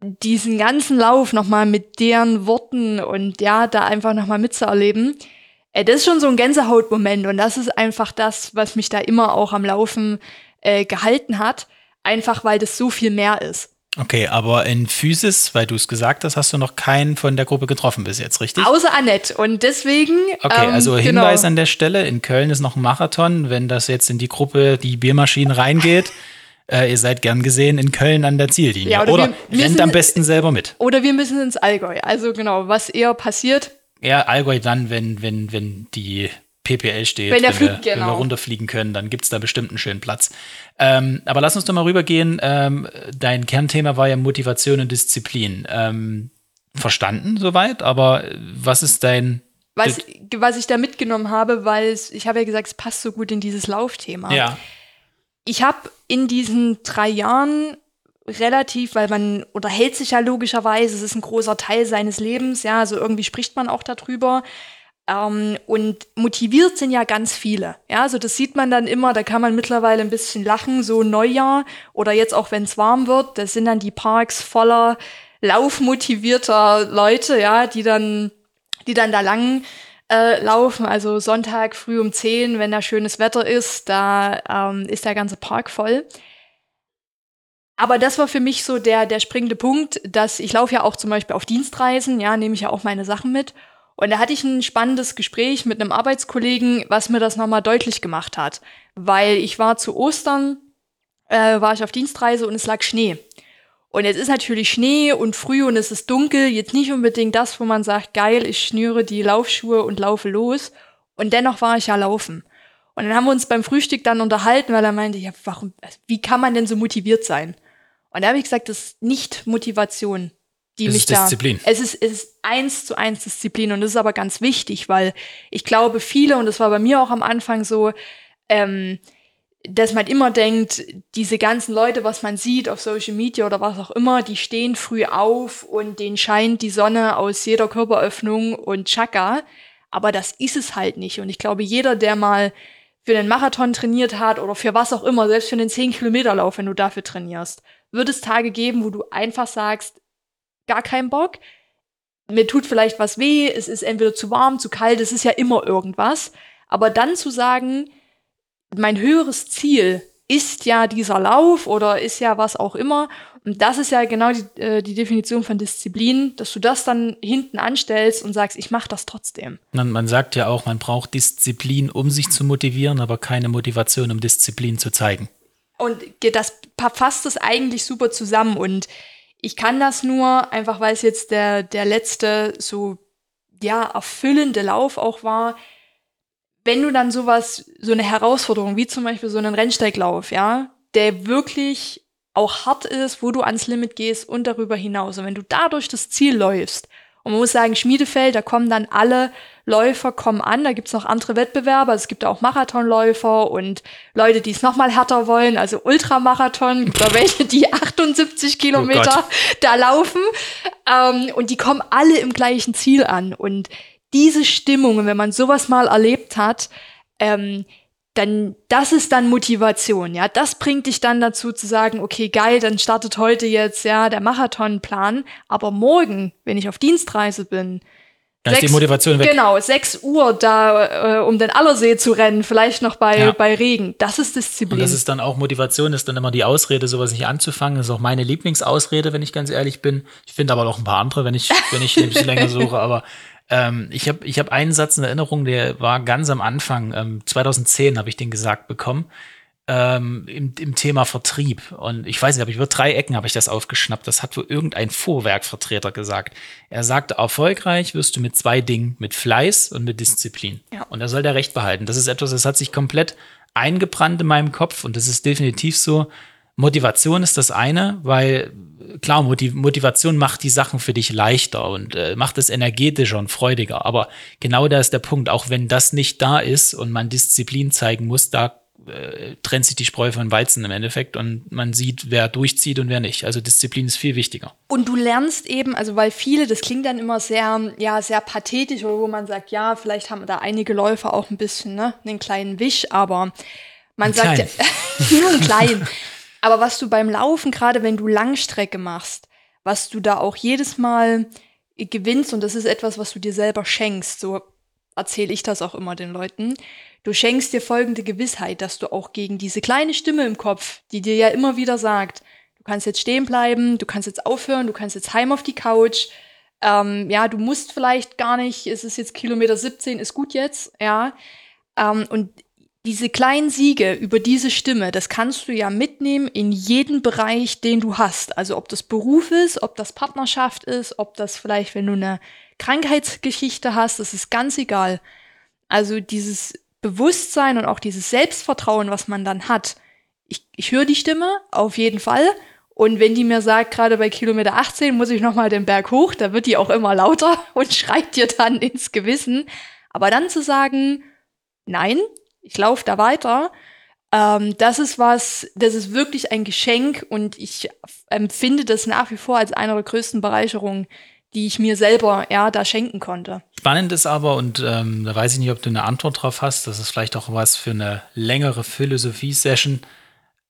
diesen ganzen Lauf nochmal mit deren Worten und ja, da einfach nochmal mitzuerleben, äh, das ist schon so ein Gänsehautmoment und das ist einfach das, was mich da immer auch am Laufen äh, gehalten hat, einfach weil das so viel mehr ist. Okay, aber in Physis, weil du es gesagt hast, hast du noch keinen von der Gruppe getroffen bis jetzt, richtig? Außer Annette. Und deswegen. Okay, ähm, also genau. Hinweis an der Stelle, in Köln ist noch ein Marathon. Wenn das jetzt in die Gruppe die Biermaschinen reingeht, äh, ihr seid gern gesehen in Köln an der Ziellinie. Ja, oder oder wir rennt müssen- am besten selber mit. Oder wir müssen ins Allgäu. Also genau, was eher passiert. Ja, Allgäu dann, wenn, wenn, wenn die PPL steht, Wenn der wir, Flug- wenn wir genau. runterfliegen können, dann gibt's da bestimmt einen schönen Platz. Ähm, aber lass uns doch mal rübergehen. Ähm, dein Kernthema war ja Motivation und Disziplin. Ähm, verstanden soweit, aber was ist dein Was, was ich da mitgenommen habe, weil es, ich habe ja gesagt, es passt so gut in dieses Laufthema. Ja. Ich habe in diesen drei Jahren relativ, weil man unterhält sich ja logischerweise, es ist ein großer Teil seines Lebens, ja, also irgendwie spricht man auch darüber. Ähm, und motiviert sind ja ganz viele. Ja, also das sieht man dann immer, da kann man mittlerweile ein bisschen lachen, so Neujahr oder jetzt auch wenn es warm wird, das sind dann die Parks voller laufmotivierter Leute, ja, die dann, die dann da lang äh, laufen. Also Sonntag früh um 10, wenn da schönes Wetter ist, da ähm, ist der ganze Park voll. Aber das war für mich so der, der springende Punkt, dass ich laufe ja auch zum Beispiel auf Dienstreisen, ja, nehme ich ja auch meine Sachen mit. Und da hatte ich ein spannendes Gespräch mit einem Arbeitskollegen, was mir das nochmal deutlich gemacht hat. Weil ich war zu Ostern, äh, war ich auf Dienstreise und es lag Schnee. Und jetzt ist natürlich Schnee und früh und es ist dunkel. Jetzt nicht unbedingt das, wo man sagt, geil, ich schnüre die Laufschuhe und laufe los. Und dennoch war ich ja laufen. Und dann haben wir uns beim Frühstück dann unterhalten, weil er meinte, ja, warum, also wie kann man denn so motiviert sein? Und da habe ich gesagt, das ist nicht Motivation, die Es mich ist da. Disziplin. Es ist, es ist eins zu eins Disziplin und das ist aber ganz wichtig, weil ich glaube, viele, und das war bei mir auch am Anfang so, ähm, dass man immer denkt, diese ganzen Leute, was man sieht auf Social Media oder was auch immer, die stehen früh auf und denen scheint die Sonne aus jeder Körperöffnung und Chaka. Aber das ist es halt nicht. Und ich glaube, jeder, der mal für den Marathon trainiert hat oder für was auch immer, selbst für den 10-Kilometer-Lauf, wenn du dafür trainierst, wird es Tage geben, wo du einfach sagst, gar keinen Bock. Mir tut vielleicht was weh, es ist entweder zu warm, zu kalt, es ist ja immer irgendwas. Aber dann zu sagen, mein höheres Ziel ist ja dieser Lauf oder ist ja was auch immer. Und das ist ja genau die, äh, die Definition von Disziplin, dass du das dann hinten anstellst und sagst, ich mache das trotzdem. Man, man sagt ja auch, man braucht Disziplin, um sich zu motivieren, aber keine Motivation, um Disziplin zu zeigen. Und das fasst es eigentlich super zusammen. Und ich kann das nur, einfach weil es jetzt der, der letzte so, ja, erfüllende Lauf auch war. Wenn du dann sowas, so eine Herausforderung, wie zum Beispiel so einen Rennsteiglauf, ja, der wirklich auch hart ist, wo du ans Limit gehst und darüber hinaus. Und wenn du dadurch das Ziel läufst, und man muss sagen, Schmiedefeld, da kommen dann alle Läufer kommen an, da gibt's noch andere Wettbewerber, es gibt auch Marathonläufer und Leute, die es noch mal härter wollen, also Ultramarathon, gibt da welche, die 78 Kilometer da laufen. Ähm, und die kommen alle im gleichen Ziel an. Und diese Stimmung, wenn man sowas mal erlebt hat, ähm, dann, das ist dann Motivation, ja. Das bringt dich dann dazu zu sagen, okay, geil, dann startet heute jetzt, ja, der Marathonplan. Aber morgen, wenn ich auf Dienstreise bin, Da ist die Sechs- Motivation weg. Genau, 6 Uhr da, äh, um den Allersee zu rennen, vielleicht noch bei, Ja. bei Regen. Das ist Disziplin. Und das ist dann auch Motivation, ist dann immer die Ausrede, sowas nicht anzufangen. Das ist auch meine Lieblingsausrede, wenn ich ganz ehrlich bin. Ich finde aber noch ein paar andere, wenn ich, wenn ich ein bisschen länger suche. Aber ähm, ich habe ich hab einen Satz in Erinnerung, der war ganz am Anfang, ähm, 2010 habe ich den gesagt bekommen, ähm, im, im Thema Vertrieb. Und ich weiß nicht, aber über drei Ecken habe ich das aufgeschnappt. Das hat wohl irgendein Vorwerkvertreter gesagt. Er sagte, erfolgreich wirst du mit zwei Dingen, mit Fleiß und mit Disziplin. Ja. Und da soll der Recht behalten. Das ist etwas, das hat sich komplett eingebrannt in meinem Kopf und das ist definitiv so. Motivation ist das eine, weil klar, Motiv Motivation macht die Sachen für dich leichter und äh, macht es energetischer und freudiger. Aber genau da ist der Punkt. Auch wenn das nicht da ist und man Disziplin zeigen muss, da äh, trennt sich die Spreu von Weizen im Endeffekt und man sieht, wer durchzieht und wer nicht. Also Disziplin ist viel wichtiger. Und du lernst eben, also weil viele, das klingt dann immer sehr, ja, sehr pathetisch, oder wo man sagt, ja, vielleicht haben da einige Läufer auch ein bisschen, ne, einen kleinen Wisch, aber man Einen sagt ja, nur einen kleinen. Aber was du beim Laufen, gerade wenn du Langstrecke machst, was du da auch jedes Mal gewinnst, und das ist etwas, was du dir selber schenkst, so erzähle ich das auch immer den Leuten. Du schenkst dir folgende Gewissheit, dass du auch gegen diese kleine Stimme im Kopf, die dir ja immer wieder sagt, du kannst jetzt stehen bleiben, du kannst jetzt aufhören, du kannst jetzt heim auf die Couch, ähm, ja, du musst vielleicht gar nicht, es ist jetzt Kilometer 17, ist gut jetzt, ja. Ähm, und diese kleinen Siege über diese Stimme, das kannst du ja mitnehmen in jeden Bereich, den du hast. Also ob das Beruf ist, ob das Partnerschaft ist, ob das vielleicht, wenn du eine Krankheitsgeschichte hast, das ist ganz egal. Also dieses Bewusstsein und auch dieses Selbstvertrauen, was man dann hat. Ich, ich höre die Stimme, auf jeden Fall. Und wenn die mir sagt, gerade bei Kilometer 18 muss ich nochmal den Berg hoch, da wird die auch immer lauter und schreit dir dann ins Gewissen. Aber dann zu sagen, nein, ich laufe da weiter, ähm, das ist was, das ist wirklich ein Geschenk und ich empfinde das nach wie vor als eine der größten Bereicherungen, die ich mir selber ja da schenken konnte. Spannend ist aber, und ähm, da weiß ich nicht, ob du eine Antwort drauf hast, das ist vielleicht auch was für eine längere Philosophie-Session.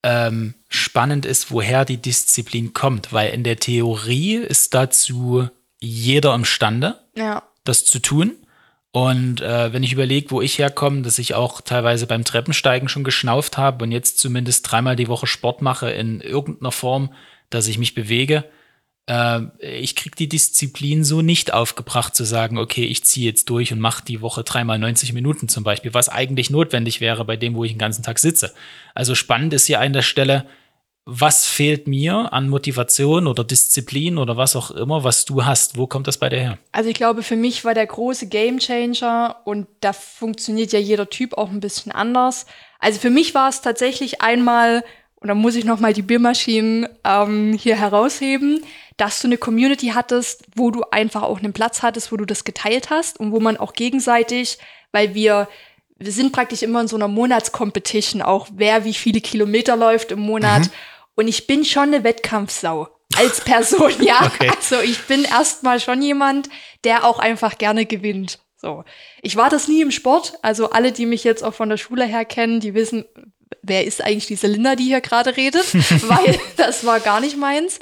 Ähm, spannend ist, woher die Disziplin kommt, weil in der Theorie ist dazu jeder imstande, Ja. das zu tun. Und äh, wenn ich überlege, wo ich herkomme, dass ich auch teilweise beim Treppensteigen schon geschnauft habe und jetzt zumindest dreimal die Woche Sport mache in irgendeiner Form, dass ich mich bewege, ich kriege die Disziplin so nicht aufgebracht zu sagen, okay, ich ziehe jetzt durch und mache die Woche dreimal 90 Minuten zum Beispiel, was eigentlich notwendig wäre bei dem, wo ich den ganzen Tag sitze. Also spannend ist hier an der Stelle, was fehlt mir an Motivation oder Disziplin oder was auch immer, was du hast? Wo kommt das bei dir her? Also ich glaube, für mich war der große Gamechanger und da funktioniert ja jeder Typ auch ein bisschen anders. Also für mich war es tatsächlich einmal, und da muss ich noch mal die Biermaschinen ähm, hier herausheben, dass du eine Community hattest, wo du einfach auch einen Platz hattest, wo du das geteilt hast und wo man auch gegenseitig, weil wir wir sind praktisch immer in so einer Monatscompetition auch, wer wie viele Kilometer läuft im Monat. Mhm. Und ich bin schon eine Wettkampfsau als Person, ja. Okay. Also ich bin erstmal schon jemand, der auch einfach gerne gewinnt. So. Ich war das nie im Sport. Also alle, die mich jetzt auch von der Schule her kennen, die wissen, wer ist eigentlich diese Linda, die hier gerade redet, weil das war gar nicht meins.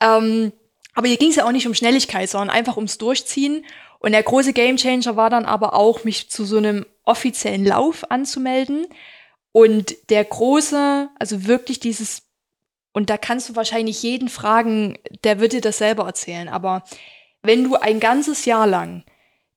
Ähm, aber hier ging es ja auch nicht um Schnelligkeit, sondern einfach ums Durchziehen. Und der große Gamechanger war dann aber auch, mich zu so einem offiziellen Lauf anzumelden. Und der große, also wirklich dieses und da kannst du wahrscheinlich jeden fragen, der wird dir das selber erzählen. Aber wenn du ein ganzes Jahr lang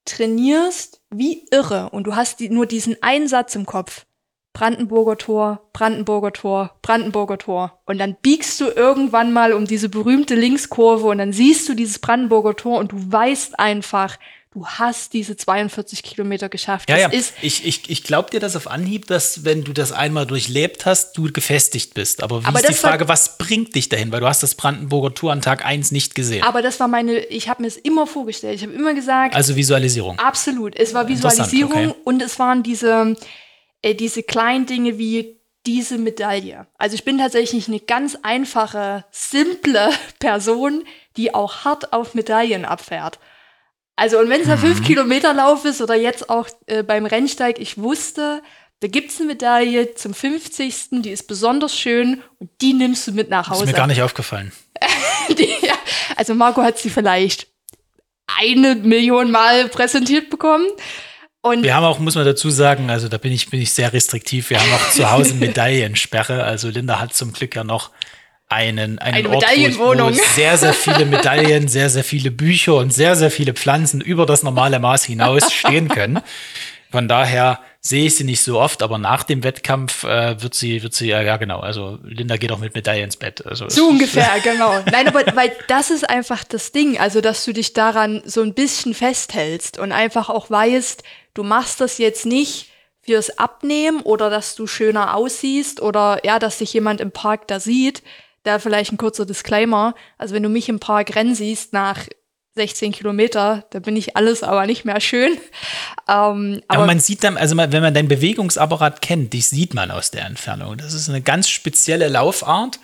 trainierst wie irre und du hast die, nur diesen einen Satz im Kopf, Brandenburger Tor, Brandenburger Tor, Brandenburger Tor. Und dann biegst du irgendwann mal um diese berühmte Linkskurve und dann siehst du dieses Brandenburger Tor und du weißt einfach, du hast diese 42 Kilometer geschafft. Ja, ja. Ist ich ich, ich glaube dir das auf Anhieb, dass wenn du das einmal durchlebt hast, du gefestigt bist. Aber wie aber ist die Frage, was bringt dich dahin? Weil du hast das Brandenburger Tour an Tag 1 nicht gesehen. Aber das war meine, ich habe mir es immer vorgestellt. Ich habe immer gesagt. Also Visualisierung. Absolut. Es war Visualisierung okay. und es waren diese, äh, diese kleinen Dinge wie diese Medaille. Also ich bin tatsächlich eine ganz einfache, simple Person, die auch hart auf Medaillen abfährt. Also, und wenn es ein mhm. 5-Kilometer-Lauf ist oder jetzt auch äh, beim Rennsteig, ich wusste, da gibt es eine Medaille zum 50. Die ist besonders schön und die nimmst du mit nach Hause. ist mir gar nicht aufgefallen. die, ja, also, Marco hat sie vielleicht eine Million Mal präsentiert bekommen. Und wir haben auch, muss man dazu sagen, also da bin ich, bin ich sehr restriktiv. Wir haben auch zu Hause Medaillensperre. Also Linda hat zum Glück ja noch einen, einen Eine Ort, Medaillenwohnung. Wo, wo sehr, sehr viele Medaillen, sehr, sehr viele Bücher und sehr, sehr viele Pflanzen über das normale Maß hinaus stehen können. Von daher sehe ich sie nicht so oft, aber nach dem Wettkampf äh, wird sie, wird sie, ja, ja genau, also Linda geht auch mit Medaille ins Bett. Also, so ungefähr, genau. Nein, aber weil das ist einfach das Ding, also dass du dich daran so ein bisschen festhältst und einfach auch weißt, du machst das jetzt nicht fürs Abnehmen oder dass du schöner aussiehst oder ja, dass sich jemand im Park da sieht, da vielleicht ein kurzer Disclaimer. Also wenn du mich im Park rennen siehst nach 16 Kilometer, da bin ich alles aber nicht mehr schön. Ähm, aber, aber, man sieht dann, also wenn man deinen Bewegungsapparat kennt, dich sieht man aus der Entfernung. Das ist eine ganz spezielle Laufart.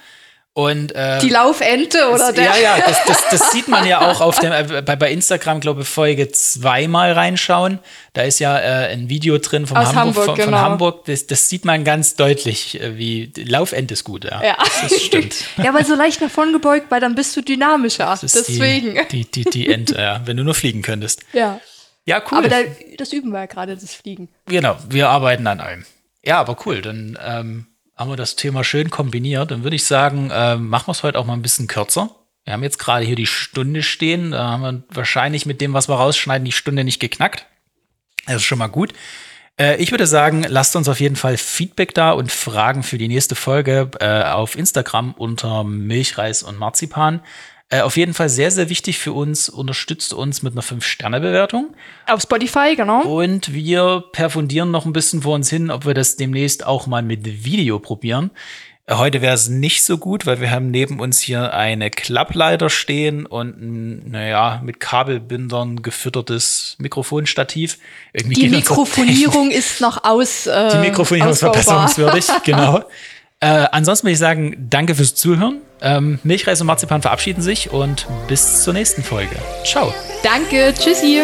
Und, äh, die Laufente oder das, der? Ja, ja, das, das, das, sieht man ja auch auf dem, äh, bei, bei Instagram, glaube ich, Folge zweimal reinschauen. Da ist ja äh, ein Video drin vom Hamburg, Hamburg, von, genau. von Hamburg. Das, das, sieht man ganz deutlich, äh, wie Laufend ist gut, ja. ja. Das stimmt. ja, weil so leicht nach vorn gebeugt, weil dann bist du dynamischer. Deswegen. Die, die, die, die Ente, ja, wenn du nur fliegen könntest. Ja. Ja, cool. Aber da, das üben wir ja gerade, das Fliegen. Genau, wir arbeiten an einem. Ja, aber cool. Dann ähm, haben wir das Thema schön kombiniert. Dann würde ich sagen, äh, machen wir es heute auch mal ein bisschen kürzer. Wir haben jetzt gerade hier die Stunde stehen. Da haben wir wahrscheinlich mit dem, was wir rausschneiden, die Stunde nicht geknackt. Das ist schon mal gut. Äh, ich würde sagen, lasst uns auf jeden Fall Feedback da und Fragen für die nächste Folge äh, auf Instagram unter Milchreis und Marzipan. Äh, auf jeden Fall sehr, sehr wichtig für uns. Unterstützt uns mit einer 5-Sterne-Bewertung. Auf Spotify, genau. Und wir perfundieren noch ein bisschen vor uns hin, ob wir das demnächst auch mal mit Video probieren. Äh, heute wäre es nicht so gut, weil wir haben neben uns hier eine Klappleiter stehen und ein, naja, mit Kabelbindern gefüttertes Mikrofonstativ. Irgendwie die Mikrofonierung ist noch aus. Äh, die Mikrofonierung ist verbesserungswürdig, genau. Äh, ansonsten würde ich sagen, danke fürs Zuhören. Ähm, Milchreis und Marzipan verabschieden sich und bis zur nächsten Folge. Ciao. Danke, tschüssi.